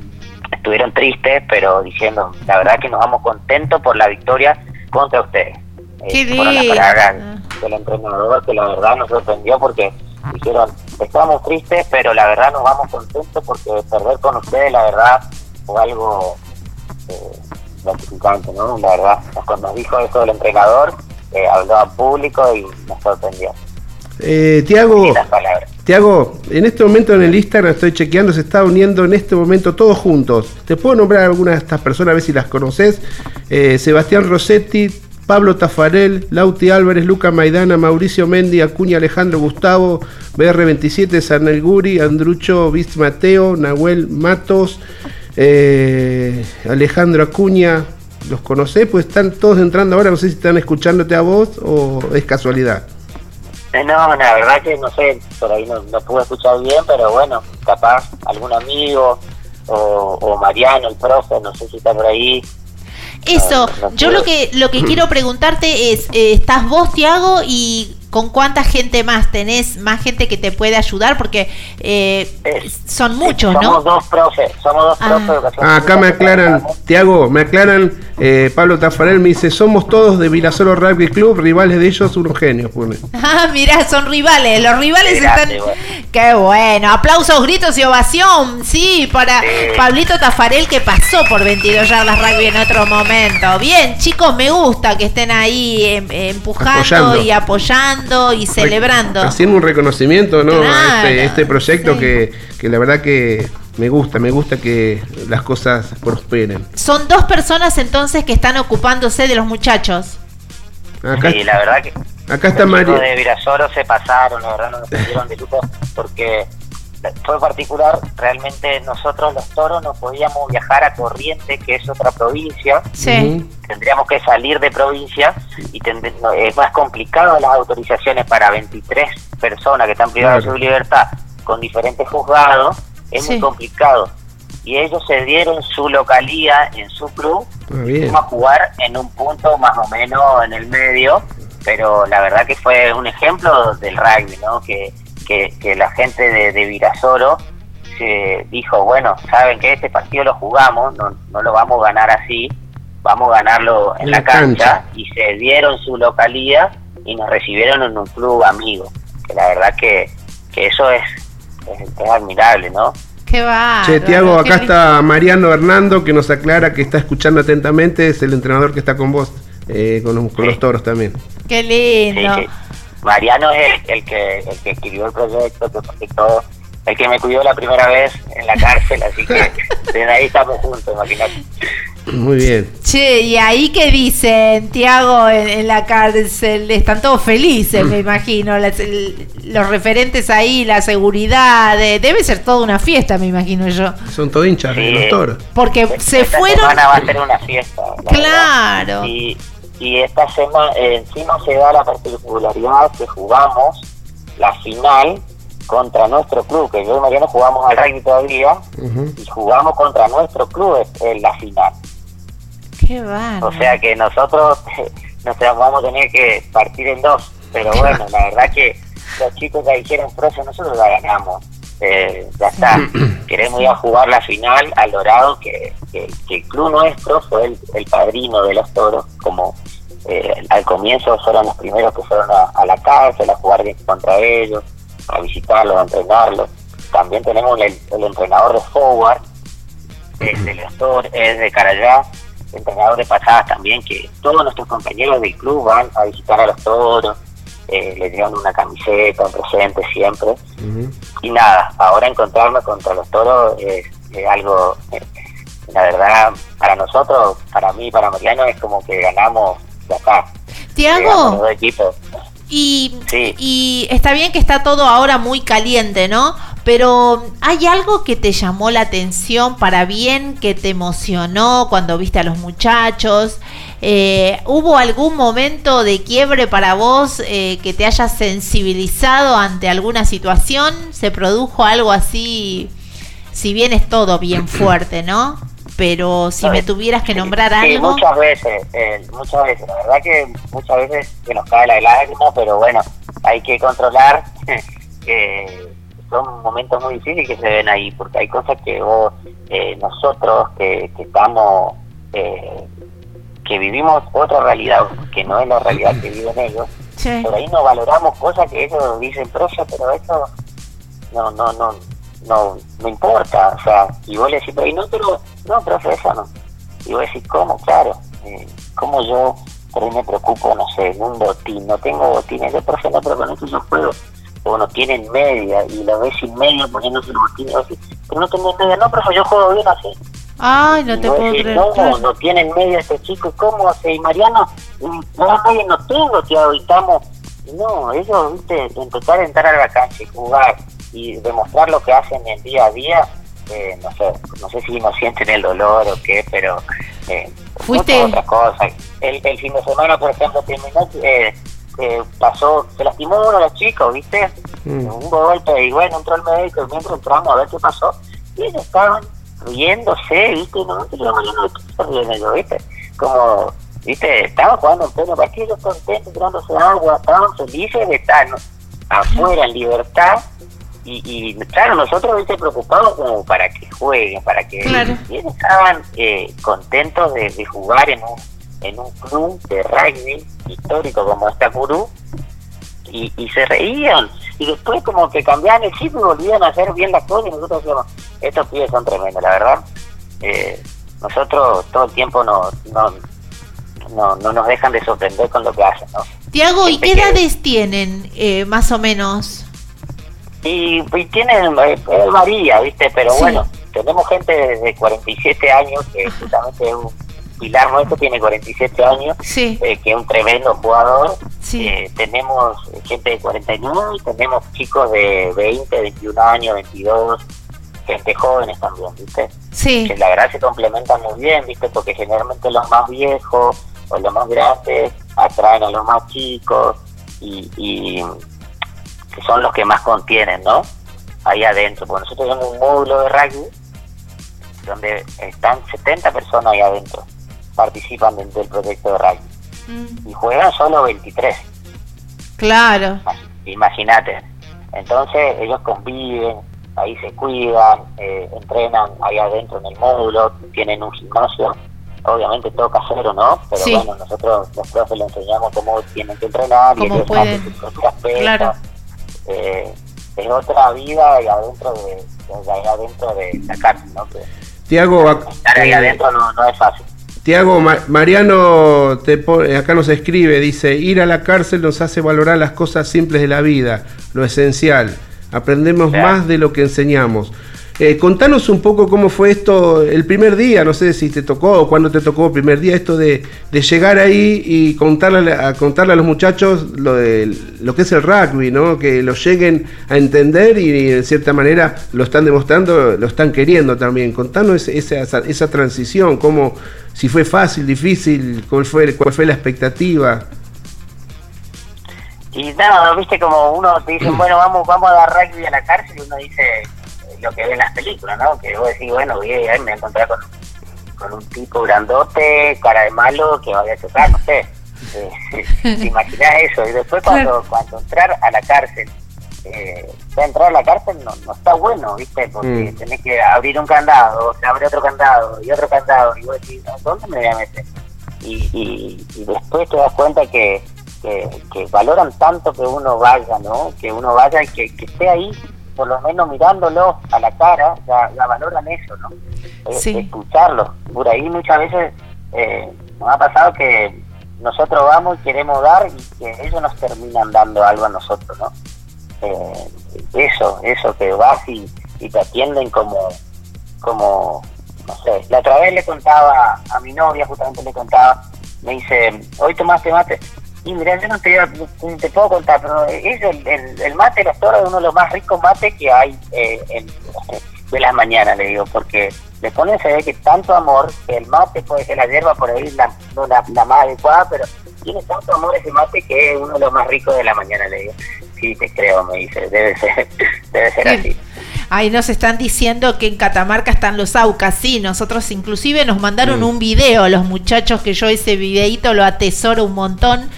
estuvieron tristes, pero diciendo, la verdad que nos vamos contentos por la victoria contra ustedes. Eh, Qué fueron las palabras del entrenador que la verdad nos sorprendió porque dijeron, estamos tristes, pero la verdad nos vamos contentos porque perder con ustedes, la verdad, fue algo eh, gratificante, ¿no? La verdad, cuando nos dijo eso el entrenador, eh, habló al público y nos sorprendió. Eh, Tiago. Tiago, en este momento en el Instagram estoy chequeando, se está uniendo en este momento todos juntos. ¿Te puedo nombrar algunas de estas personas a ver si las conoces? Eh, Sebastián Rossetti, Pablo Tafarel, Lauti Álvarez, Luca Maidana, Mauricio Mendi, Acuña Alejandro Gustavo, BR27, Sanel Guri, Andrucho Vist Mateo, Nahuel Matos, eh, Alejandro Acuña. ¿Los conocés? Pues están todos entrando ahora, no sé si están escuchándote a vos o es casualidad. Eh, No, la verdad que no sé, por ahí no, no pude escuchar bien, pero bueno, capaz algún amigo o, o Mariano, el profe, no sé si está por ahí. Eso, yo lo que lo que quiero preguntarte es, eh, ¿estás vos, Tiago, y con cuánta gente más tenés, más gente que te puede ayudar? Porque eh, son muchos, Somos ¿no? dos profes, somos dos profes de educación Ah, acá me aclaran, Tiago, me aclaran, eh, Pablo Tafarel me dice, somos todos de Virasolo Rugby Club, rivales de ellos, unos genios, pone. Ah, mirá, son rivales, los rivales están... bueno. Qué bueno, aplausos, gritos y ovación, sí, para Pablito Tafarel que pasó por 22 yardas rugby en otro momento. Bien, chicos, me gusta que estén ahí em- empujando Apoyando. y apoyando festejando y celebrando. Haciendo un reconocimiento, ¿no? a este, este proyecto que, que la verdad que me gusta, me gusta que las cosas prosperen. Son dos personas entonces que están ocupándose de los muchachos. Acá, Sí, la verdad que acá está María. de Virasoro se pasaron, la verdad no nos dieron de lujo porque fue particular, realmente nosotros los toros no podíamos viajar a Corrientes, que es otra provincia, Sí. tendríamos que salir de provincia y no, es más complicado las autorizaciones para 23 personas que están privadas Claro. de su libertad con diferentes juzgados, es Sí. muy complicado. Y ellos se dieron su localía en su club Ah, bien. Fuimos a jugar en un punto más o menos en el medio, pero la verdad que fue un ejemplo del rugby, ¿no? Que, que, que la gente de, de Virasoro se dijo, bueno, saben que este partido lo jugamos, no, no lo vamos a ganar así, vamos a ganarlo en, En la, la cancha, cancha. y se dieron su localía y nos recibieron en un club amigo, que la verdad que, que eso es, es, es admirable, ¿no? Qué va. Che, Tiago, acá está Mariano Hernando que nos aclara que está escuchando atentamente, es el entrenador que está con vos, eh, con, los, con los toros también. Qué Sí, lindo. sí. Mariano es el, el que el que escribió el proyecto, que proyectó, el que me cuidó la primera vez en la cárcel, así que desde ahí estamos juntos, imagínate. Muy bien. Che, y ahí que dicen, Tiago, en, en la cárcel, están todos felices, me imagino, las- el- los referentes ahí, la seguridad, eh, debe ser toda una fiesta, me imagino yo. Son todos hinchas de Sí. los toros. Porque se esta fueron... semana va a ser una fiesta. la Claro. Y, y esta semana encima se da la particularidad que jugamos la final contra nuestro club, que yo y Mariano jugamos al rugby todavía, y jugamos contra nuestro club en la final. Qué bárbaro. O sea que nosotros nos vamos a tener que partir en dos. Pero bueno, la verdad que los chicos ya dijeron, profe, nosotros la ganamos. Eh, ya está. Queremos ir a jugar la final al Dorado, que, que- que el club nuestro fue el, el padrino de los toros. Como eh, al comienzo fueron los primeros que fueron a, a la cárcel a jugar contra ellos, a visitarlos, a entrenarlos. También tenemos el, el entrenador de forward, es de los toros, es de Carayá, entrenador de pasadas también, que todos nuestros compañeros del club van a visitar a los toros, eh, les llevan una camiseta, un presente siempre. Y nada, ahora encontrarnos contra los toros es, es algo, eh, la verdad, para nosotros, para mí, para Mariano, es como que ganamos, los Tiago, Sí. y está bien que está todo ahora muy caliente, ¿no? Pero ¿hay algo que te llamó la atención para bien, que te emocionó cuando viste a los muchachos? Eh, ¿Hubo algún momento de quiebre para vos eh, que te haya sensibilizado ante alguna situación? ¿Se produjo algo así? Si bien es todo bien fuerte, ¿no? Pero si me tuvieras que nombrar Sí, algo... muchas veces, eh, muchas veces, la verdad que muchas veces que nos cae la lágrima, pero bueno, hay que controlar que son momentos muy difíciles que se ven ahí, porque hay cosas que vos, eh, nosotros que, que estamos, eh, que vivimos otra realidad, que no es la realidad que viven ellos, Sí. por ahí no valoramos cosas que ellos dicen, profe, pero eso no, no, no, no, no importa, o sea, y vos le decís, pero y no, pero, no, profe, eso no. Y vos decís, ¿cómo? Claro, eh, ¿cómo yo por ahí me preocupo, no sé, en un botín, no tengo botines, de profe, no, pero con esto yo puedo. O no tienen media, y lo ves sin media poniéndose el botín, y vos decís, pero no tenés media, no, profe, yo juego bien así. Ay, no te puedo decís, creer. no, claro. no tienen media este chico, ¿y ¿cómo hace? Y Mariano, no, media no tengo, tío, y estamos... No, ellos, viste, empezar a entrar a la cancha y jugar y demostrar lo que hacen en día a día, eh, no sé, no sé si no sienten el dolor o qué, pero eh, Fuiste- otra cosa. El, el fin de semana, por ejemplo, terminó, eh, eh, pasó, se lastimó uno de los chicos, ¿viste? Un golpe y bueno, entró el médico mientras entramos a ver qué pasó, y ellos estaban riéndose, ¿viste? No, te digo, Mariano, ¿de qué se ríen ellos, ¿viste? Como, ¿viste? Estaban jugando en pleno partido, ellos contentos, tirándose agua, estaban felices de estar ¿no? afuera en libertad. Y, y claro, nosotros viste preocupados como para que jueguen, para que Claro. estaban eh, contentos de, de jugar en un en un club de rugby histórico como esta Curú y, y se reían y después como que cambiaban el chip y volvían a hacer bien las cosas y nosotros decíamos, estos pibes son tremendos, la verdad. Eh, nosotros todo el tiempo no, no, no, no nos dejan de sorprender con lo que hacen, ¿no? Tiago, ¿y qué edades tienen eh, más o menos? Y, y tienen, eh, varía, ¿viste? Pero Sí. bueno, tenemos gente de 47 años, que justamente es un pilar nuestro, tiene 47 años, Sí. eh, que es un tremendo jugador. Sí. Eh, tenemos gente de 49 y tenemos chicos de 20, 21 años, 22, gente jóvenes también, ¿viste? Sí. Que la verdad se complementan muy bien, ¿viste? Porque generalmente los más viejos o los más grandes atraen a los más chicos y, y que son los que más contienen, ¿no? Ahí adentro. Porque nosotros tenemos un módulo de rugby donde están 70 personas ahí adentro, participan del, del proyecto de rugby y juegan solo 23. Claro. Imagínate. Entonces ellos conviven, ahí se cuidan, eh, entrenan ahí adentro en el módulo, tienen un gimnasio, obviamente todo casero, ¿no? Pero Sí. bueno, nosotros los profes les enseñamos cómo tienen que entrenar y ellos pueden. hacen sus propias pesas. Claro. Eh, es otra vida ahí adentro de, de ahí adentro de la cárcel, ¿no? Que Tiago, estar ahí adentro no, no es fácil. Tiago, Ma- Mariano te pone- acá nos escribe, dice, ir a la cárcel nos hace valorar las cosas simples de la vida, lo esencial. Aprendemos más de lo que enseñamos. Eh, contanos un poco cómo fue esto el primer día, no sé si te tocó o cuándo te tocó el primer día, esto de, de llegar ahí y contarle, a contarle a los muchachos lo, de, lo que es el rugby, ¿no? que lo lleguen a entender y, en cierta manera lo están demostrando, lo están queriendo también. Contanos esa, esa, esa transición, cómo, si fue fácil, difícil, cuál fue, cuál fue la expectativa. Y nada, viste como uno te dicen, bueno, vamos vamos a dar rugby a la cárcel y uno dice lo que ve en las películas, ¿no? Que vos decís, bueno, voy a ir, me voy a encontrar con, con un tipo grandote, cara de malo, que vaya a chocar, no sé. Eh, te imaginás eso. Y después cuando, cuando entrar a la cárcel, eh, entrar a la cárcel no, no está bueno, ¿viste? Porque Mm. tenés que abrir un candado, se abre otro candado y otro candado, y vos decís, "¿A ¿dónde me voy a meter? Y, y, y después te das cuenta que, que, que valoran tanto que uno vaya, ¿no? Que uno vaya y que, que esté ahí, por lo menos mirándolo a la cara, ya, ya valoran eso, ¿no? Eh, Sí. Escucharlo. Por ahí muchas veces eh, nos ha pasado que nosotros vamos y queremos dar y que ellos nos terminan dando algo a nosotros, ¿no? Eh, eso, eso que vas y, y te atienden como, como, no sé, la otra vez le contaba a mi novia, justamente le contaba, me dice, hoy tomaste mate, y mira, yo no te, te puedo contar, pero es el, el, el mate de los toros es uno de los más ricos mates que hay eh, en, de las mañanas, le digo, porque le ponen se ve que tanto amor, que el mate puede ser la hierba por ahí la, no la, la más adecuada, pero tiene tanto amor ese mate que es uno de los más ricos de la mañana, le digo. Sí, te creo, me dice, debe ser, debe ser así. Ahí nos están diciendo que en Catamarca están los Aucas, sí, nosotros inclusive nos mandaron Mm. un video, los muchachos que yo ese videito lo atesoro un montón,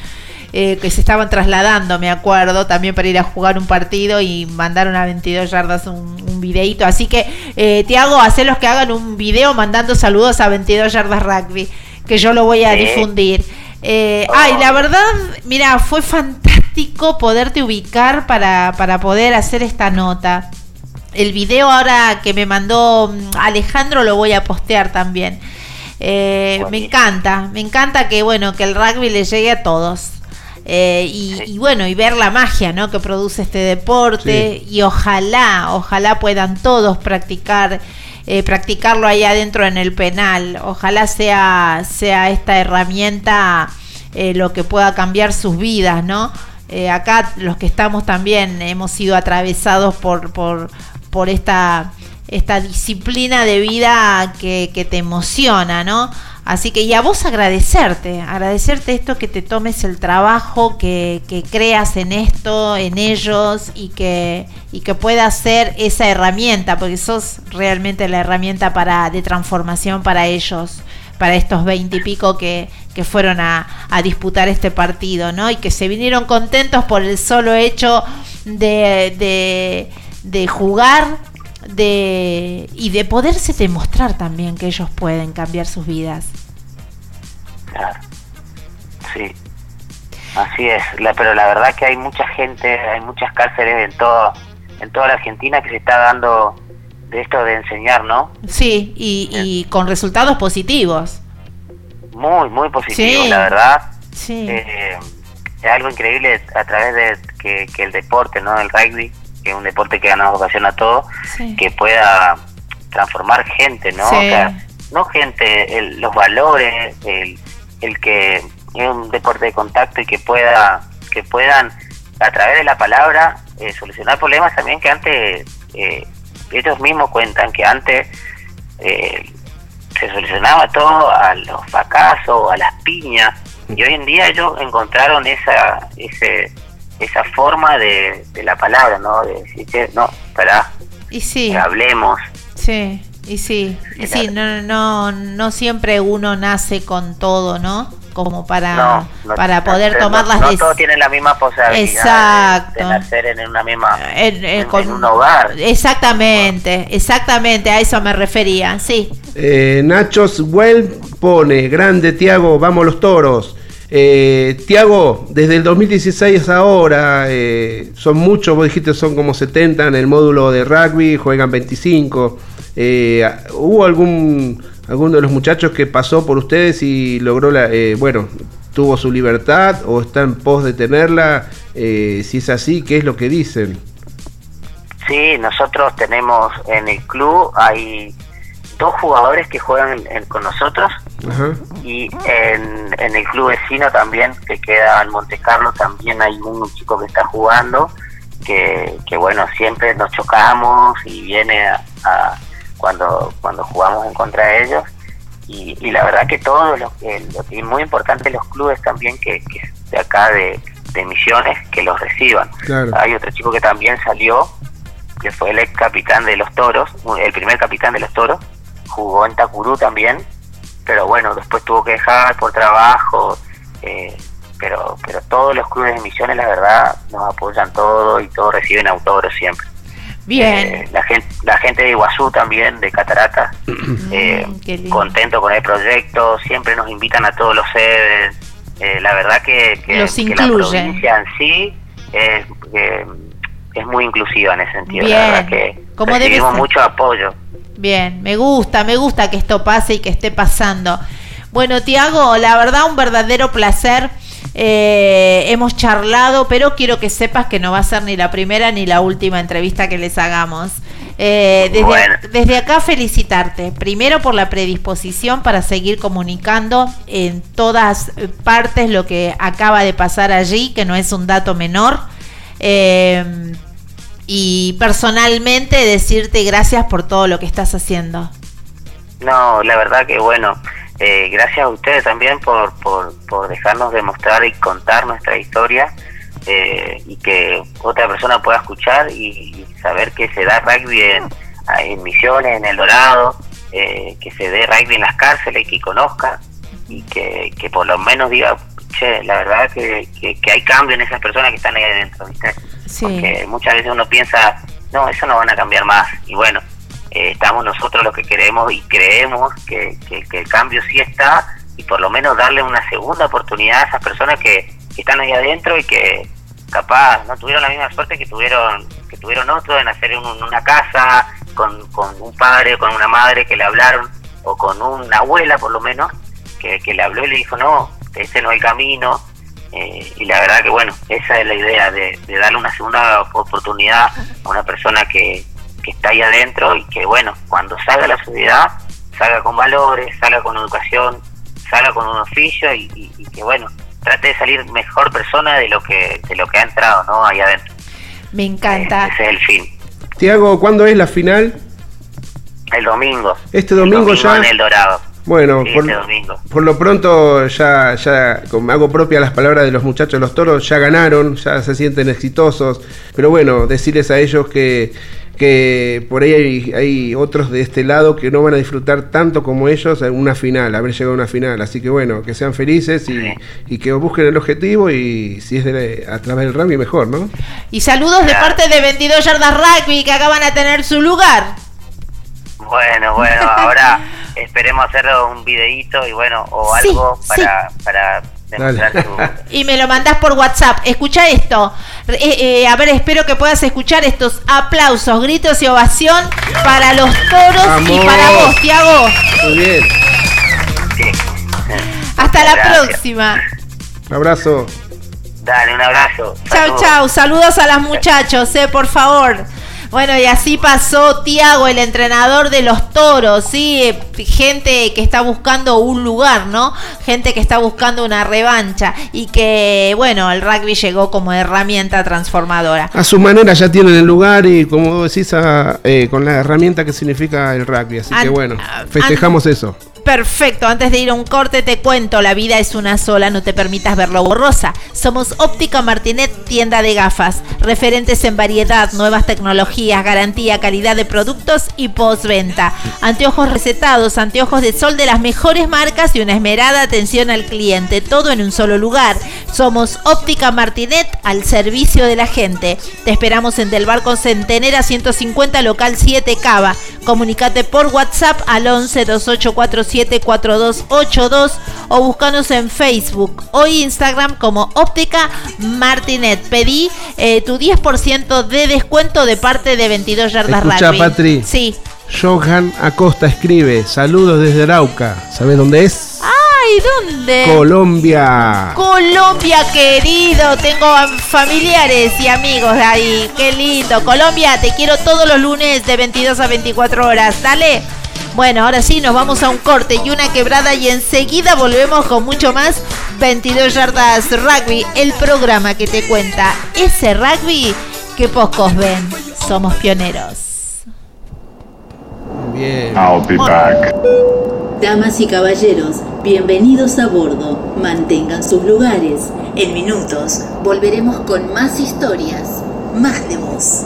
eh, que se estaban trasladando, me acuerdo, también para ir a jugar un partido y mandaron a 22 yardas un, un videito, así que eh, Tiago, hacelos que hagan un video mandando saludos a 22 yardas rugby, que yo lo voy a difundir. Eh, Ay, la verdad, mira, fue fantástico poderte ubicar para, para poder hacer esta nota. El video ahora que me mandó mm, Alejandro lo voy a postear también. Eh, me encanta, me encanta que bueno que el rugby le llegue a todos. Eh, y, y bueno, y ver la magia ¿no? que produce este deporte. Y ojalá, ojalá puedan todos practicar, eh, practicarlo ahí adentro en el penal. Ojalá sea, sea esta herramienta eh, lo que pueda cambiar sus vidas, ¿no? Eh, acá los que estamos también hemos sido atravesados por, por, por esta, esta disciplina de vida que, que te emociona, ¿no? Así que y a vos agradecerte, agradecerte esto que te tomes el trabajo, que, que creas en esto, en ellos y que, y que puedas ser esa herramienta, porque sos realmente la herramienta para, de transformación para ellos, para estos veinte y pico que, que fueron a, a disputar este partido, ¿no? Y que se vinieron contentos por el solo hecho de, de, de jugar de y de poderse demostrar también que ellos pueden cambiar sus vidas. Claro. Sí. Así es. La, pero la verdad que hay mucha gente, hay muchas cárceles en todo, en toda la Argentina que se está dando de esto de enseñar, ¿no? Sí, y, y con resultados positivos. Muy, muy positivo, Sí. la verdad. Sí. Eh, es algo increíble a través de que, que el deporte, ¿no? El rugby, que es un deporte que nos ocasiona a todos, Sí. que pueda transformar gente, ¿no? Sí. O sea, no gente, el- los valores, el, el que es un deporte de contacto y que pueda que puedan a través de la palabra eh, solucionar problemas también que antes eh, ellos mismos cuentan que antes eh, se solucionaba todo a los fracasos, a las piñas y hoy en día ellos encontraron esa ese, esa forma de, de la palabra, ¿no? De decir, "Che, no, para Y sí. hablemos, Sí, y sí, y sí, no, no, no siempre uno nace con todo, ¿no? Como para, no, no- para poder no- tomar las no dec- todos tienen la misma posibilidad de- Exacto. de, nacer en una misma en, en- en- con- en un hogar. Exactamente, exactamente, a eso me refería, sí. Eh, Nachos Well pone, grande Tiago, vamos los toros. Eh, Tiago, desde el 2016 a ahora, eh, son muchos, vos dijiste son como 70 en el módulo de rugby, juegan 25. Eh, ¿Hubo algún alguno de los muchachos que pasó por ustedes y logró la, eh, bueno, tuvo su libertad o está en pos de tenerla? Eh, si es así, ¿qué es lo que dicen? Sí, nosotros tenemos en el club hay dos jugadores que juegan en- con nosotros y en, en el club vecino también que queda en Monte Carlo también hay un chico que está jugando que, que bueno siempre nos chocamos y viene a, a- cuando cuando jugamos en contra de ellos. Y, y la verdad que todos los que lo que es muy importante los clubes también que, que de acá de, de Misiones que los reciban. Claro. hay otro chico que también salió que fue el ex capitán de los toros el primer capitán de los toros jugó en Tacurú también pero bueno, después tuvo que dejar por trabajo, eh, pero pero todos los clubes de misiones, la verdad, nos apoyan todo y todos reciben autógrafos siempre. Bien, Eh, la gente la gente de Iguazú también, de Catarata, eh, Mm, lindo. contento con el proyecto, siempre nos invitan a todos los sedes. Eh, la verdad que, que, Los que la provincia en sí es, eh, es muy inclusiva en ese sentido. Bien, La verdad que como recibimos mucho apoyo. Bien, me gusta, me gusta que esto pase y que esté pasando. Bueno, Tiago, la verdad un verdadero placer. Eh, hemos charlado, pero quiero que sepas que no va a ser ni la primera ni la última entrevista que les hagamos. Eh, desde, Bueno. desde acá felicitarte, primero por la predisposición para seguir comunicando en todas partes lo que acaba de pasar allí, que no es un dato menor. Eh, y personalmente decirte gracias por todo lo que estás haciendo. No, la verdad que bueno, eh, gracias a ustedes también por, por, por dejarnos demostrar y contar nuestra historia eh, y que otra persona pueda escuchar y, saber que se da rugby en, en Misiones, en El Dorado, eh, que se dé rugby en las cárceles, que conozca y que, que por lo menos diga, che, la verdad que, que, que hay cambio en esas personas que están ahí adentro, ¿viste? Porque muchas veces uno piensa, no, eso no van a cambiar más. Y bueno, eh, estamos nosotros los que queremos y creemos que, que- el cambio sí está y por lo menos darle una segunda oportunidad a esas personas que, que están ahí adentro y que capaz no tuvieron la misma suerte que tuvieron que tuvieron otros en hacer un- una casa con, con un padre, con una madre que le hablaron o con una abuela por lo menos que, que le habló y le dijo no, ese no es el camino eh, y la verdad que bueno, esa es la idea de, de darle una segunda oportunidad a una persona que, que está ahí adentro y que bueno, cuando salga a la sociedad, salga con valores, salga con educación, salga con un oficio y, y- y que bueno, trate de salir mejor persona de lo que de lo que ha entrado, ¿no? Ahí adentro. Me encanta. Ese es el fin. Tiago, ¿cuándo es la final? El domingo. Este domingo, El ya. en el Dorado. Bueno, por, domingo. por lo pronto ya, ya como hago propia las palabras de los muchachos de los toros, ya ganaron, ya se sienten exitosos. Pero bueno, decirles a ellos que, que por ahí hay, hay otros de este lado que no van a disfrutar tanto como ellos en una final, haber llegado a una final. Así que bueno, que sean felices y, y que busquen el objetivo y si es de- a través del rugby mejor, ¿no? Y saludos de parte de 22 Yardas Rugby que acaban a tener su lugar. Bueno, bueno, ahora esperemos hacer un videíto y bueno, o Sí, algo sí. para, para demostrar su... Y me lo mandás por WhatsApp. Escucha esto. Eh, eh, a ver, espero que puedas escuchar estos aplausos, gritos y ovación para los toros y para vos, Tiago. Muy bien, Hasta la próxima. un abrazo. Dale, un abrazo. Chau, Saludos. chau. Saludos a las muchachos, eh, por favor. Bueno, y así pasó Tiago, el entrenador de los toros, ¿sí? Gente que está buscando un lugar, ¿no? Gente que está buscando una revancha y que, bueno, el rugby llegó como herramienta transformadora. A su manera ya tienen el lugar y como decís, a- eh, con la herramienta que significa el rugby. Así que bueno, festejamos eso. Perfecto, antes de ir a un corte te cuento, la vida es una sola, no te permitas verlo borrosa. Somos Óptica Martinet, tienda de gafas, referentes en variedad, nuevas tecnologías, garantía, calidad de productos y postventa. Anteojos recetados, anteojos de sol de las mejores marcas y una esmerada atención al cliente, todo en un solo lugar. Somos Óptica Martinet al servicio de la gente. Te esperamos en Del Barco Centenera 150 local 7 Cava. Comunicate por WhatsApp al 11 2847 4282 o búscanos en Facebook o Instagram como Óptica Martinet. Pedí eh, tu 10% de descuento de parte de 22 yardas Escucha, rugby. Patri. Sí. Johan Acosta escribe, saludos desde Arauca. ¿Sabes dónde es? Ay, ¿dónde? Colombia. Colombia, querido. Tengo familiares y amigos de ahí. Qué lindo. Colombia, te quiero todos los lunes de 22 a 24 horas. Dale. Bueno, ahora sí, nos vamos a un corte y una quebrada y enseguida volvemos con mucho más 22 yardas rugby, el programa que te cuenta ese rugby que pocos ven. Somos pioneros. Bien. I'll be back. Damas y caballeros, bienvenidos a bordo. Mantengan sus lugares. En minutos volveremos con más historias, más de voz.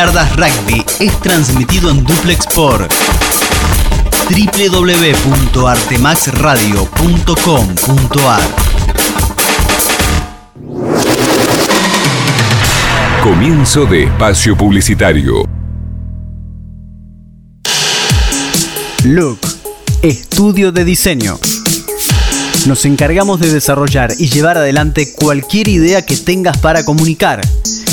Yardas Rugby es transmitido en duplex por www.artemaxradio.com.ar Comienzo de espacio publicitario. Look, estudio de diseño. Nos encargamos de desarrollar y llevar adelante cualquier idea que tengas para comunicar,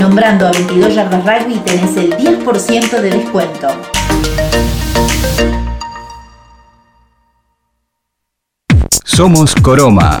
Nombrando a 22 Yardas Rugby tenés el 10% de descuento. Somos Coroma.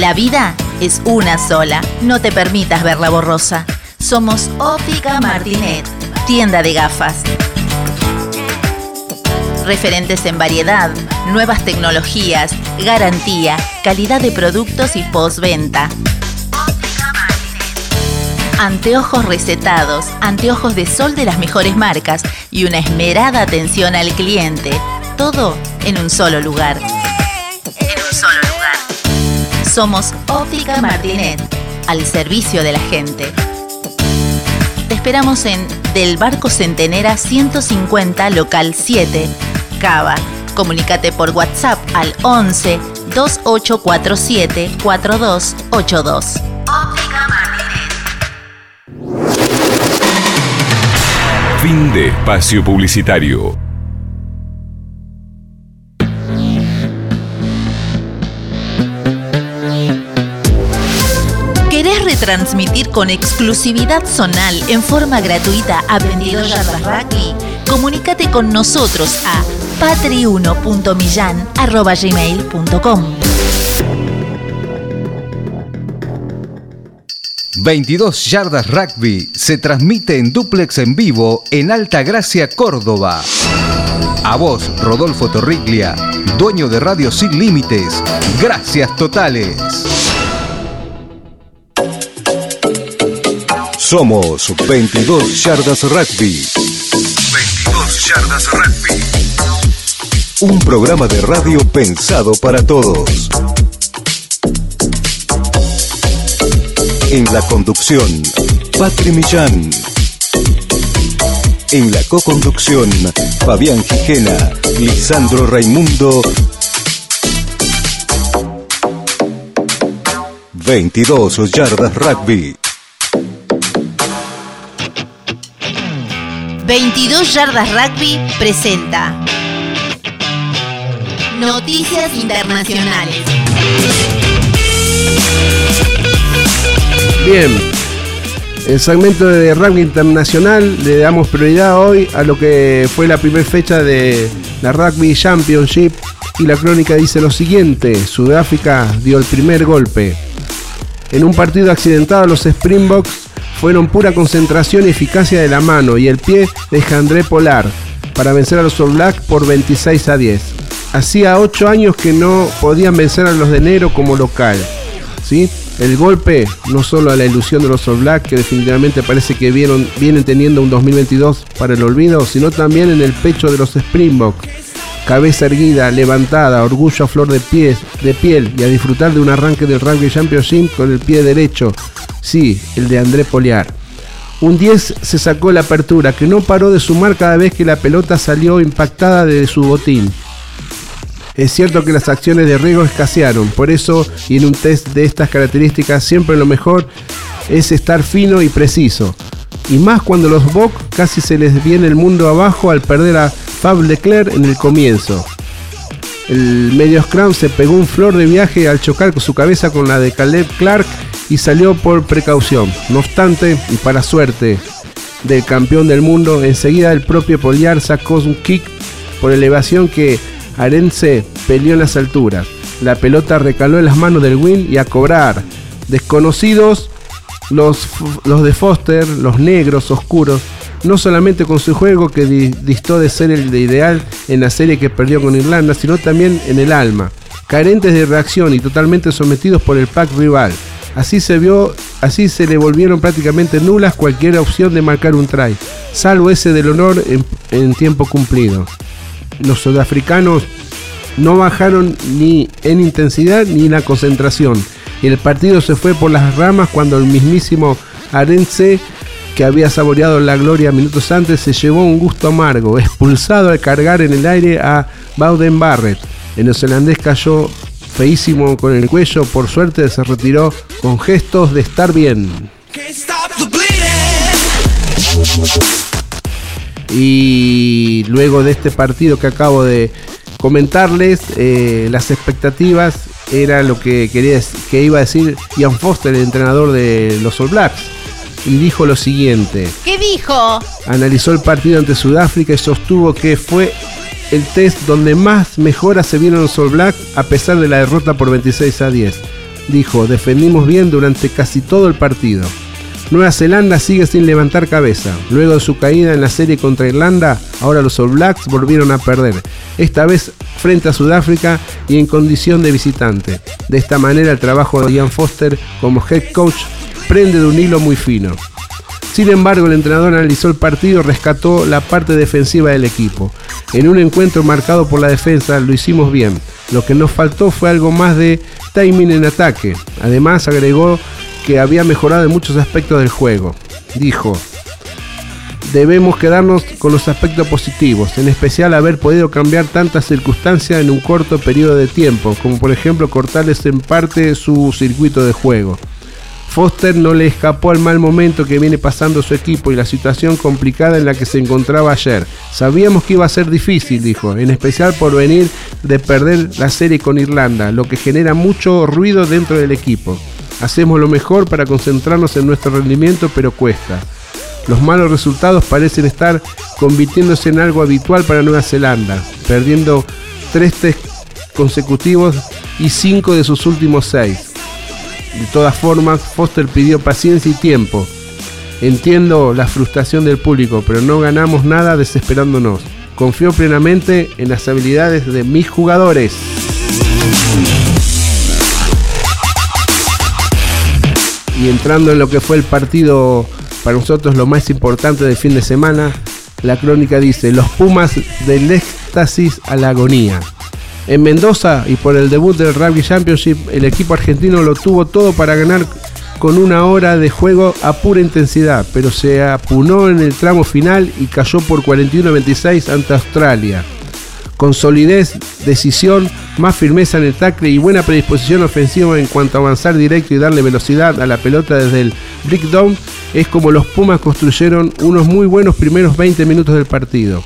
La vida es una sola. No te permitas verla borrosa. Somos Óptica Martinet, tienda de gafas. Referentes en variedad, nuevas tecnologías, garantía, calidad de productos y postventa. Anteojos recetados, anteojos de sol de las mejores marcas y una esmerada atención al cliente. Todo en un solo lugar. En un solo lugar. Somos Óptica Martinet, al servicio de la gente. Te esperamos en Del Barco Centenera 150, local 7, Cava. Comunícate por WhatsApp al 11 2847 4282. Óptica Fin de espacio publicitario. ¿Querés retransmitir con exclusividad zonal en forma gratuita a 22 Yardas Rugby? Comunícate con nosotros a patri1.millan.gmail.com 22 Yardas Rugby se transmite en duplex en vivo en Alta Gracia, Córdoba. A vos, Rodolfo Torriglia, dueño de Radio Sin Límites. Gracias totales. Somos 22 Yardas Rugby. 22 Yardas Rugby. Un programa de radio pensado para todos. En la conducción, Patri Millán. En la co-conducción, Fabián Gijena, Lisandro Raimundo. 22 Yardas Rugby. 22 Yardas Rugby presenta Noticias Internacionales. Bien, el segmento de rugby internacional le damos prioridad hoy a lo que fue la primera fecha de la Rugby Championship y la crónica dice lo siguiente, Sudáfrica dio el primer golpe. En un partido accidentado los Springboks fueron pura concentración y eficacia de la mano y el pie de Jandré Polar para vencer a los All Black por 26 a 10. Hacía 8 años que no podían vencer a los de enero como local. ¿sí? El golpe, no solo a la ilusión de los All Black, que definitivamente parece que vienen teniendo un 2022 para el olvido, sino también en el pecho de los Springboks. Cabeza erguida, levantada, orgullo a flor de, pies, de piel y a disfrutar de un arranque del Rugby Championship con el pie derecho. Sí, el de André Poliar. Un 10 se sacó la apertura, que no paró de sumar cada vez que la pelota salió impactada de su botín. Es cierto que las acciones de riesgo escasearon, por eso y en un test de estas características siempre lo mejor es estar fino y preciso. Y más cuando los Bock casi se les viene el mundo abajo al perder a Fab Leclerc en el comienzo. El medio scrum se pegó un flor de viaje al chocar con su cabeza con la de Caleb Clark y salió por precaución. No obstante, y para suerte del campeón del mundo, enseguida el propio Poliar sacó un kick por elevación que Arense peleó en las alturas. La pelota recaló en las manos del Win y a cobrar. Desconocidos Los, de Foster, los negros oscuros, no solamente con su juego que di- distó de ser el de ideal en la serie que perdió con Irlanda, sino también en el alma, carentes de reacción y totalmente sometidos por el pack rival. Así se vio, así se le volvieron prácticamente nulas cualquier opción de marcar un try, salvo ese del honor en, en tiempo cumplido. Los sudafricanos no bajaron ni en intensidad ni en la concentración. Y el partido se fue por las ramas cuando el mismísimo Arense, que había saboreado la gloria minutos antes, se llevó un gusto amargo, expulsado al cargar en el aire a Bowden Barrett. El neozelandés cayó feísimo con el cuello, por suerte se retiró con gestos de estar bien. Y luego de este partido que acabo de comentarles, eh, las expectativas era lo que quería que iba a decir Ian Foster, el entrenador de los All Blacks. Y dijo lo siguiente: ¿Qué dijo? analizó el partido ante Sudáfrica y sostuvo que fue el test donde más mejoras se vieron los All Blacks a pesar de la derrota por 26 a 10. Dijo, defendimos bien durante casi todo el partido. Nueva Zelanda sigue sin levantar cabeza. Luego de su caída en la serie contra Irlanda, ahora los All Blacks volvieron a perder, esta vez frente a Sudáfrica y en condición de visitante. De esta manera el trabajo de Ian Foster como head coach prende de un hilo muy fino. Sin embargo, el entrenador analizó el partido y rescató la parte defensiva del equipo. En un encuentro marcado por la defensa lo hicimos bien. Lo que nos faltó fue algo más de timing en ataque. Además, agregó que había mejorado en muchos aspectos del juego. Dijo, debemos quedarnos con los aspectos positivos, en especial haber podido cambiar tantas circunstancias en un corto periodo de tiempo, como por ejemplo cortarles en parte su circuito de juego. Foster no le escapó al mal momento que viene pasando su equipo y la situación complicada en la que se encontraba ayer. Sabíamos que iba a ser difícil, dijo, en especial por venir de perder la serie con Irlanda, lo que genera mucho ruido dentro del equipo. Hacemos lo mejor para concentrarnos en nuestro rendimiento, pero cuesta. Los malos resultados parecen estar convirtiéndose en algo habitual para Nueva Zelanda, perdiendo tres test consecutivos y cinco de sus últimos seis. De todas formas, Foster pidió paciencia y tiempo. Entiendo la frustración del público, pero no ganamos nada desesperándonos. Confío plenamente en las habilidades de mis jugadores. Y entrando en lo que fue el partido para nosotros lo más importante del fin de semana, la crónica dice, los Pumas del éxtasis a la agonía. En Mendoza y por el debut del Rugby Championship, el equipo argentino lo tuvo todo para ganar con una hora de juego a pura intensidad, pero se apunó en el tramo final y cayó por 41-26 ante Australia. Con solidez, decisión, más firmeza en el tackle y buena predisposición ofensiva en cuanto a avanzar directo y darle velocidad a la pelota desde el breakdown, es como los Pumas construyeron unos muy buenos primeros 20 minutos del partido.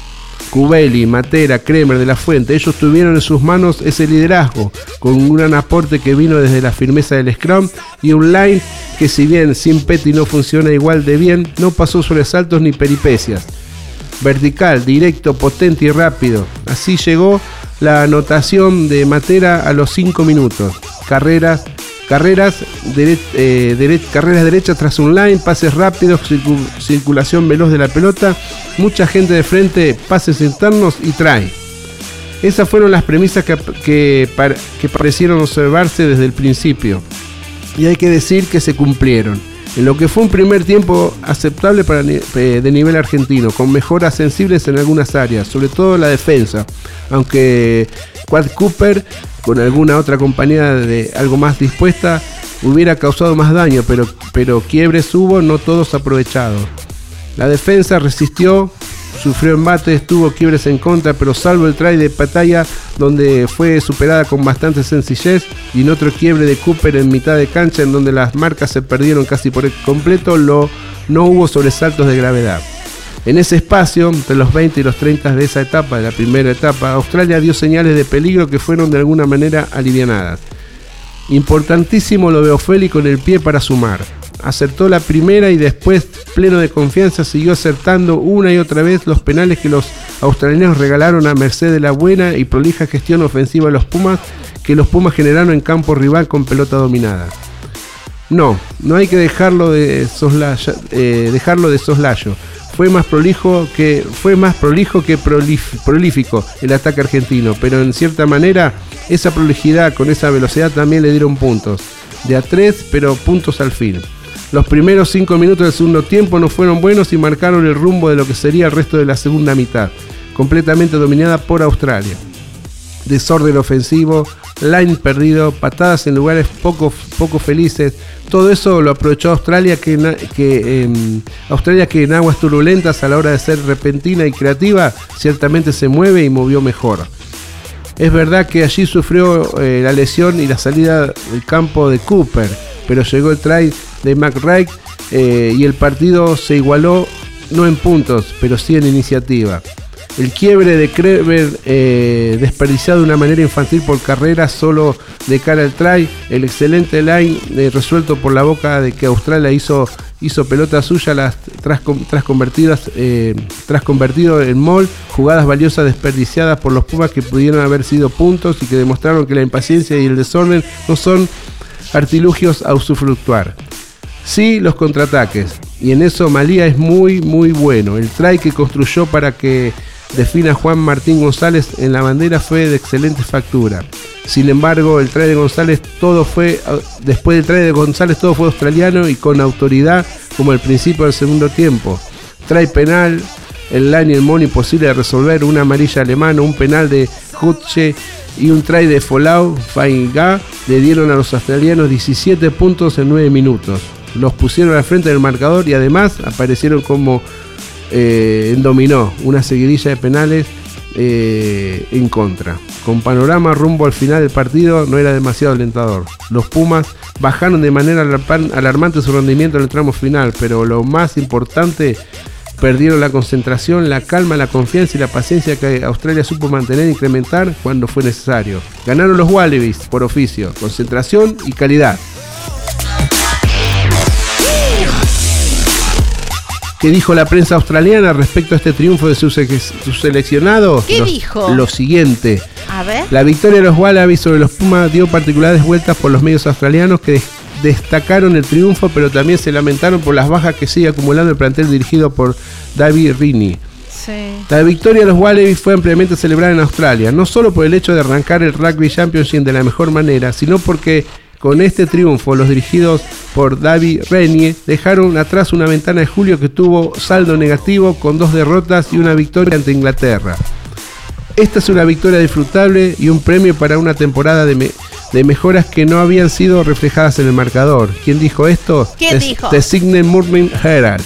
Cubelli, Matera, Kremer, De La Fuente, ellos tuvieron en sus manos ese liderazgo, con un gran aporte que vino desde la firmeza del Scrum y un line que si bien sin Petty no funciona igual de bien, no pasó sobresaltos ni peripecias. Vertical, directo, potente y rápido. Así llegó la anotación de Matera a los 5 minutos. Carreras, carreras, eh, dere- carreras derechas tras un line, pases rápidos, circu- circulación veloz de la pelota, mucha gente de frente, pases internos y trae. Esas fueron las premisas que, que parecieron observarse desde el principio. Y hay que decir que se cumplieron. En lo que fue un primer tiempo aceptable para de nivel argentino, con mejoras sensibles en algunas áreas, sobre todo la defensa. Aunque Quad Cooper, con alguna otra compañía de algo más dispuesta, hubiera causado más daño, pero, pero quiebres hubo, no todos aprovechados. La defensa resistió, sufrió embates, tuvo quiebres en contra, pero salvo el try de Pataya, donde fue superada con bastante sencillez, y en otro quiebre de Cooper en mitad de cancha, en donde las marcas se perdieron casi por completo, lo, no hubo sobresaltos de gravedad. En ese espacio, entre los 20 y los 30 de esa etapa, de la primera etapa, Australia dio señales de peligro que fueron de alguna manera alivianadas. Importantísimo lo de Ofeli con el pie para sumar. Acertó la primera y después, pleno de confianza, siguió acertando una y otra vez los penales que los australianos regalaron a merced de la buena y prolija gestión ofensiva de los Pumas que los Pumas generaron en campo rival con pelota dominada. No, no hay que dejarlo de, soslaya- eh, dejarlo de soslayo. Fue más prolijo que fue más prolijo que prolífico el ataque argentino, pero en cierta manera esa prolijidad con esa velocidad también le dieron puntos. De a tres, pero puntos al fin. Los primeros cinco minutos del segundo tiempo no fueron buenos y marcaron el rumbo de lo que sería el resto de la segunda mitad, completamente dominada por Australia desorden ofensivo, line perdido, patadas en lugares poco, poco felices. Todo eso lo aprovechó Australia que, em, Australia que en aguas turbulentas a la hora de ser repentina y creativa ciertamente se mueve y movió mejor. Es verdad que allí sufrió eh, la lesión y la salida del campo de Cooper, pero llegó el try de McRae eh, y el partido se igualó no en puntos, pero sí en iniciativa. El quiebre de Kreber eh, desperdiciado de una manera infantil por carrera solo de cara al try. El excelente line eh, resuelto por la boca de que Australia hizo, hizo pelota suya las, tras, tras convertidas, eh, tras convertido en mall. Jugadas valiosas desperdiciadas por los Pumas que pudieron haber sido puntos y que demostraron que la impaciencia y el desorden no son artilugios a usufructuar. Sí, los contraataques. Y en eso Malía es muy, muy bueno. El try que construyó para que defina Juan Martín González en la bandera fue de excelente factura. Sin embargo, el try de González todo fue, después del try de González todo fue australiano y con autoridad como el principio del segundo tiempo. Try penal, el line y el money imposible de resolver, una amarilla alemana, un penal de Hutche y un try de Folau Faiga le dieron a los australianos 17 puntos en 9 minutos. Los pusieron al frente del marcador y además aparecieron como eh, en dominó, una seguidilla de penales eh, en contra. Con panorama rumbo al final del partido no era demasiado alentador. Los Pumas bajaron de manera alarmante su rendimiento en el tramo final, pero lo más importante perdieron la concentración, la calma, la confianza y la paciencia que Australia supo mantener e incrementar cuando fue necesario. Ganaron los Wallabies por oficio, concentración y calidad. ¿Qué dijo la prensa australiana respecto a este triunfo de sus, seleccionados? ¿Qué Lo- dijo? Lo siguiente. A ver. La victoria de los Wallabies sobre los Pumas dio particulares vueltas por los medios australianos que des- destacaron el triunfo, pero también se lamentaron por las bajas que sigue acumulando el plantel dirigido por David Rini. Sí. La victoria de los Wallabies fue ampliamente celebrada en Australia, no solo por el hecho de arrancar el Rugby Championship de la mejor manera, sino porque con este triunfo los dirigidos por David Renier dejaron atrás una ventana de julio que tuvo saldo negativo con dos derrotas y una victoria ante Inglaterra. Esta es una victoria disfrutable y un premio para una temporada de, me- de mejoras que no habían sido reflejadas en el marcador. ¿Quién dijo esto? ¿Quién dijo? The Morning Herald.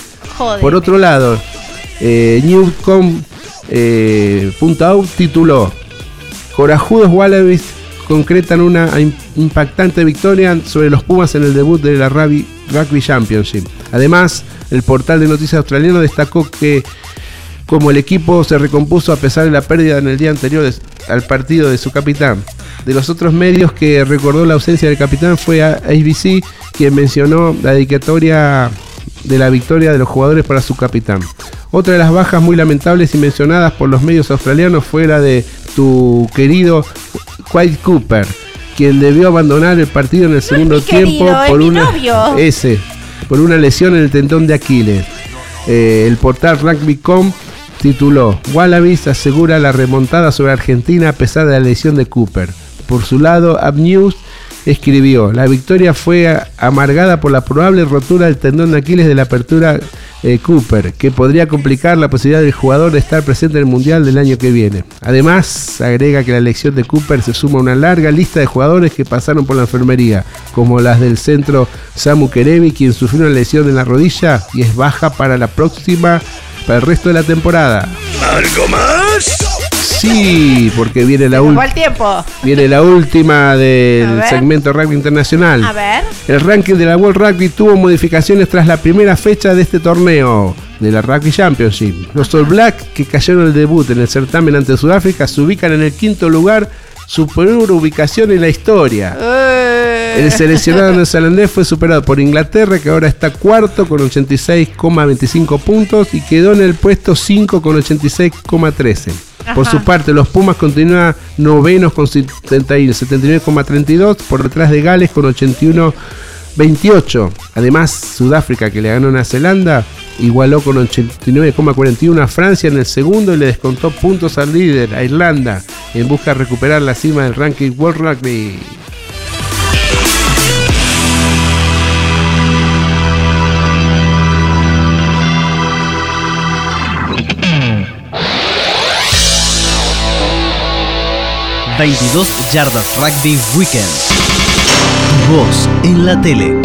Por otro lado, eh, eh, tituló Corajudos Wallabies concretan una im- impactante victoria sobre los Pumas en el debut de la Rugby, Championship. Además, el portal de noticias australiano destacó que como el equipo se recompuso a pesar de la pérdida en el día anterior al partido de su capitán. De los otros medios que recordó la ausencia del capitán fue a ABC, quien mencionó la dedicatoria de la victoria de los jugadores para su capitán. Otra de las bajas muy lamentables y mencionadas por los medios australianos fue la de tu querido Quite Cooper, quien debió abandonar el partido en el segundo mi tiempo querido, es por mi una novio. ese, por una lesión en el tendón de Aquiles. Eh, el portal Rugby.com tituló Wallabies asegura la remontada sobre Argentina a pesar de la lesión de Cooper. Por su lado, News escribió, la victoria fue amargada por la probable rotura del tendón de Aquiles de la apertura eh, Cooper, que podría complicar la posibilidad del jugador de estar presente en el Mundial del año que viene. Además, agrega que la elección de Cooper se suma a una larga lista de jugadores que pasaron por la enfermería, como las del centro Samu Kerevi, quien sufrió una lesión en la rodilla y es baja para la próxima, para el resto de la temporada. ¿Algo más? Sí, porque viene la, ¿Cuál ul- tiempo? viene la última del segmento rugby internacional. A ver. El ranking de la World Rugby tuvo modificaciones tras la primera fecha de este torneo de la Rugby Championship. Los All Blacks, que cayeron el debut en el certamen ante Sudáfrica, se ubican en el quinto lugar, su peor ubicación en la historia. El seleccionado neozelandés fue superado por Inglaterra, que ahora está cuarto con 86,25 puntos y quedó en el puesto 5 con 86,13. Por su parte, los Pumas continúan novenos con 70 y 79,32 por detrás de Gales con 81 28. Además, Sudáfrica que le ganó a Nueva Zelanda igualó con 89,41 a Francia en el segundo y le descontó puntos al líder, a Irlanda, en busca de recuperar la cima del ranking World Rugby. ...22 yardas rugby weekend... ...voz en la tele...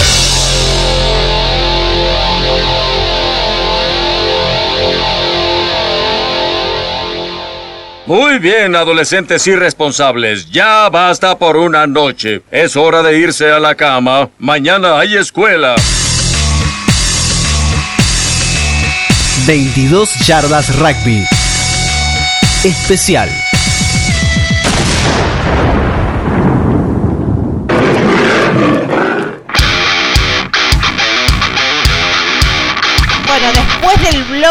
Muy bien, adolescentes irresponsables, ya basta por una noche. Es hora de irse a la cama. Mañana hay escuela. 22 yardas rugby. Especial.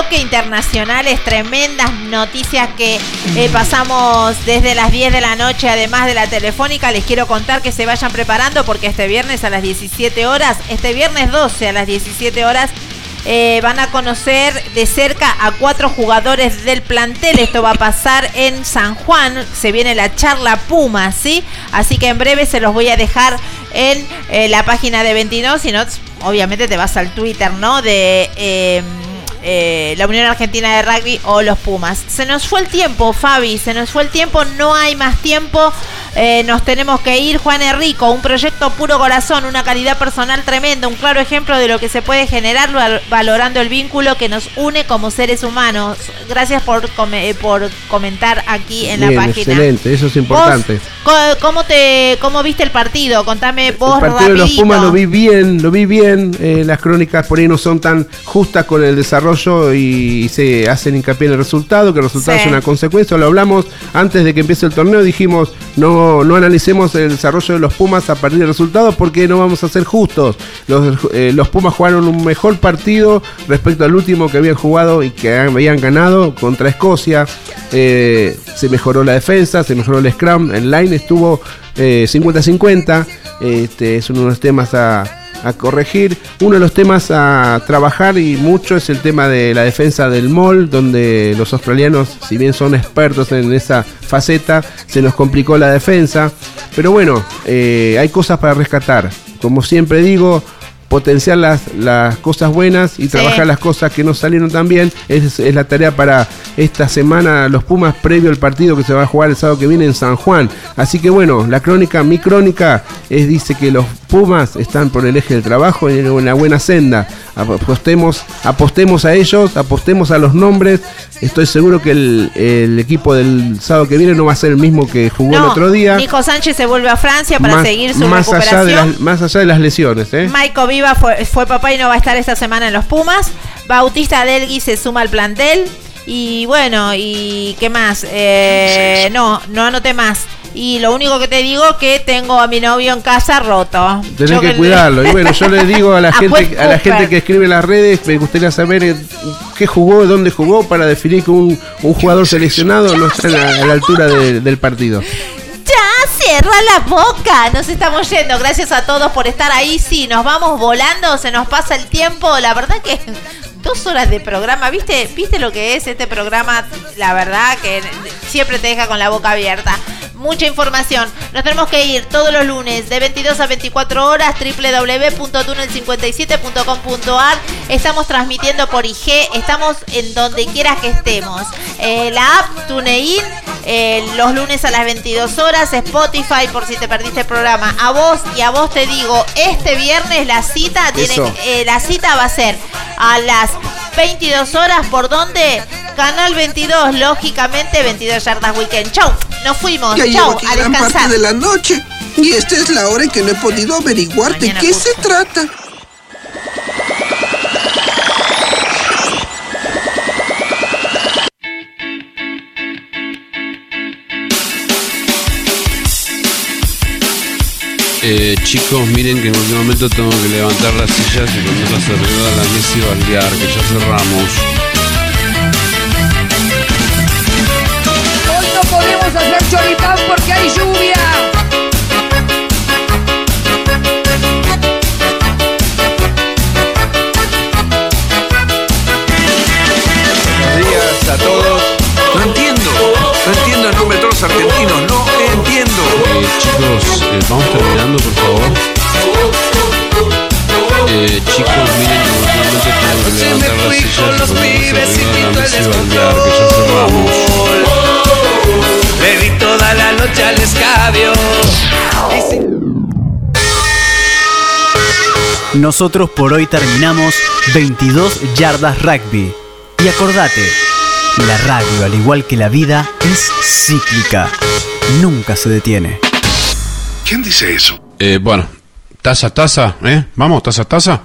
Bloque internacionales, tremendas noticias que eh, pasamos desde las 10 de la noche, además de la telefónica, les quiero contar que se vayan preparando porque este viernes a las 17 horas, este viernes 12 a las 17 horas, eh, van a conocer de cerca a cuatro jugadores del plantel. Esto va a pasar en San Juan. Se viene la charla Puma, ¿sí? Así que en breve se los voy a dejar en eh, la página de 22. Si no, obviamente te vas al Twitter, ¿no? De. Eh, la Unión Argentina de Rugby o los Pumas. Se nos fue el tiempo, Fabi, se nos fue el tiempo, no hay más tiempo. Eh, nos tenemos que ir, Juan Enrico, un proyecto puro corazón, una calidad personal tremenda, un claro ejemplo de lo que se puede generar val- valorando el vínculo que nos une como seres humanos. Gracias por, come- eh, por comentar aquí en Bien, la página. excelente, eso es importante. ¿Cómo te cómo viste el partido? Contame vos El partido de los. Pumas lo vi bien, lo vi bien. eh, las crónicas por ahí no son tan justas con el desarrollo y, se hacen hincapié en el resultado, que el resultado Sí. es una consecuencia. Lo hablamos antes de que empiece el torneo, dijimos no, no analicemos el desarrollo de los Pumas a partir del resultado porque no vamos a ser justos. Los, eh, los Pumas jugaron un mejor partido respecto al último que habían jugado y que habían ganado contra Escocia. Eh, se mejoró la defensa, se mejoró el scrum, el line estuvo eh, 50-50. Este, es uno de los temas a, a corregir. Uno de los temas a trabajar y mucho es el tema de la defensa del mall, donde los australianos, si bien son expertos en esa faceta, se nos complicó la defensa. Pero bueno, eh, hay cosas para rescatar. Como siempre digo, potenciar las, las cosas buenas y trabajar las cosas que no salieron tan bien. Es, es la tarea para esta semana los Pumas previo al partido que se va a jugar el sábado que viene en San Juan. Así que bueno, la crónica, mi crónica, es, dice que los Pumas están por el eje del trabajo en una buena senda. Apostemos, apostemos a ellos, apostemos a los nombres. Estoy seguro que el, el equipo del sábado que viene no va a ser el mismo que jugó el otro día. Nico Sánchez se vuelve a Francia para más, seguir su más allá, de recuperación. las, más allá de las lesiones. ¿eh? Maico Viva fue, fue papá y no va a estar esta semana en los Pumas. Bautista Delgui se suma al plantel. Y bueno, ¿y qué más? Eh, no, no anoté más. Y lo único que te digo que tengo a mi novio en casa roto. Tenés Yo que cuidarlo. Y bueno, yo le digo a la A gente, Wes a la gente que escribe en las redes, me gustaría saber eh, qué jugó, dónde jugó, para definir que un, un jugador seleccionado no está a la, a la altura de- del partido. Ya, cierra la boca. Nos estamos yendo. Gracias a todos por estar ahí. Sí, nos vamos volando, se nos pasa el tiempo. La verdad que dos horas de programa. ¿Viste, ¿Viste lo que es este programa? La verdad que siempre te deja con la boca abierta. Mucha información. Nos tenemos que ir todos los lunes de 22 a 24 horas. www.tunnel57.com.ar. Estamos transmitiendo por IG. Estamos en donde quieras que estemos. Eh, la app TuneIn. eh, los lunes a las 22 horas. Spotify por si te perdiste el programa. A vos y a vos te digo. Este viernes la cita tiene, eh, la cita va a ser a las 22 horas. ¿Por dónde? Canal 22, lógicamente 22 yardas weekend. Chau, nos fuimos. Aquí a gran parte de la noche. Y esta es la hora en que no he podido averiguar de qué se trata. Eh, chicos, miren que en último momento tengo que levantar las sillas y ponerlas alrededor de la mesa y baldear, que ya cerramos. hay lluvia. Buenos días a todos. No entiendo, no entiendo el nombre de todos los argentinos, no entiendo. Eh, chicos, eh, vamos terminando, por favor. Eh, chicos, miren, normalmente tenemos que levantar las sillas y ponernos arriba de la mesa y bailar, que ya cerramos. Bebí toda la noche al escabio. Nosotros por hoy terminamos 22 yardas rugby. Y acordate, la radio, al igual que la vida, es cíclica. Nunca se detiene. ¿Quién dice eso? Eh, bueno, taza, taza, ¿eh? Vamos, taza, taza.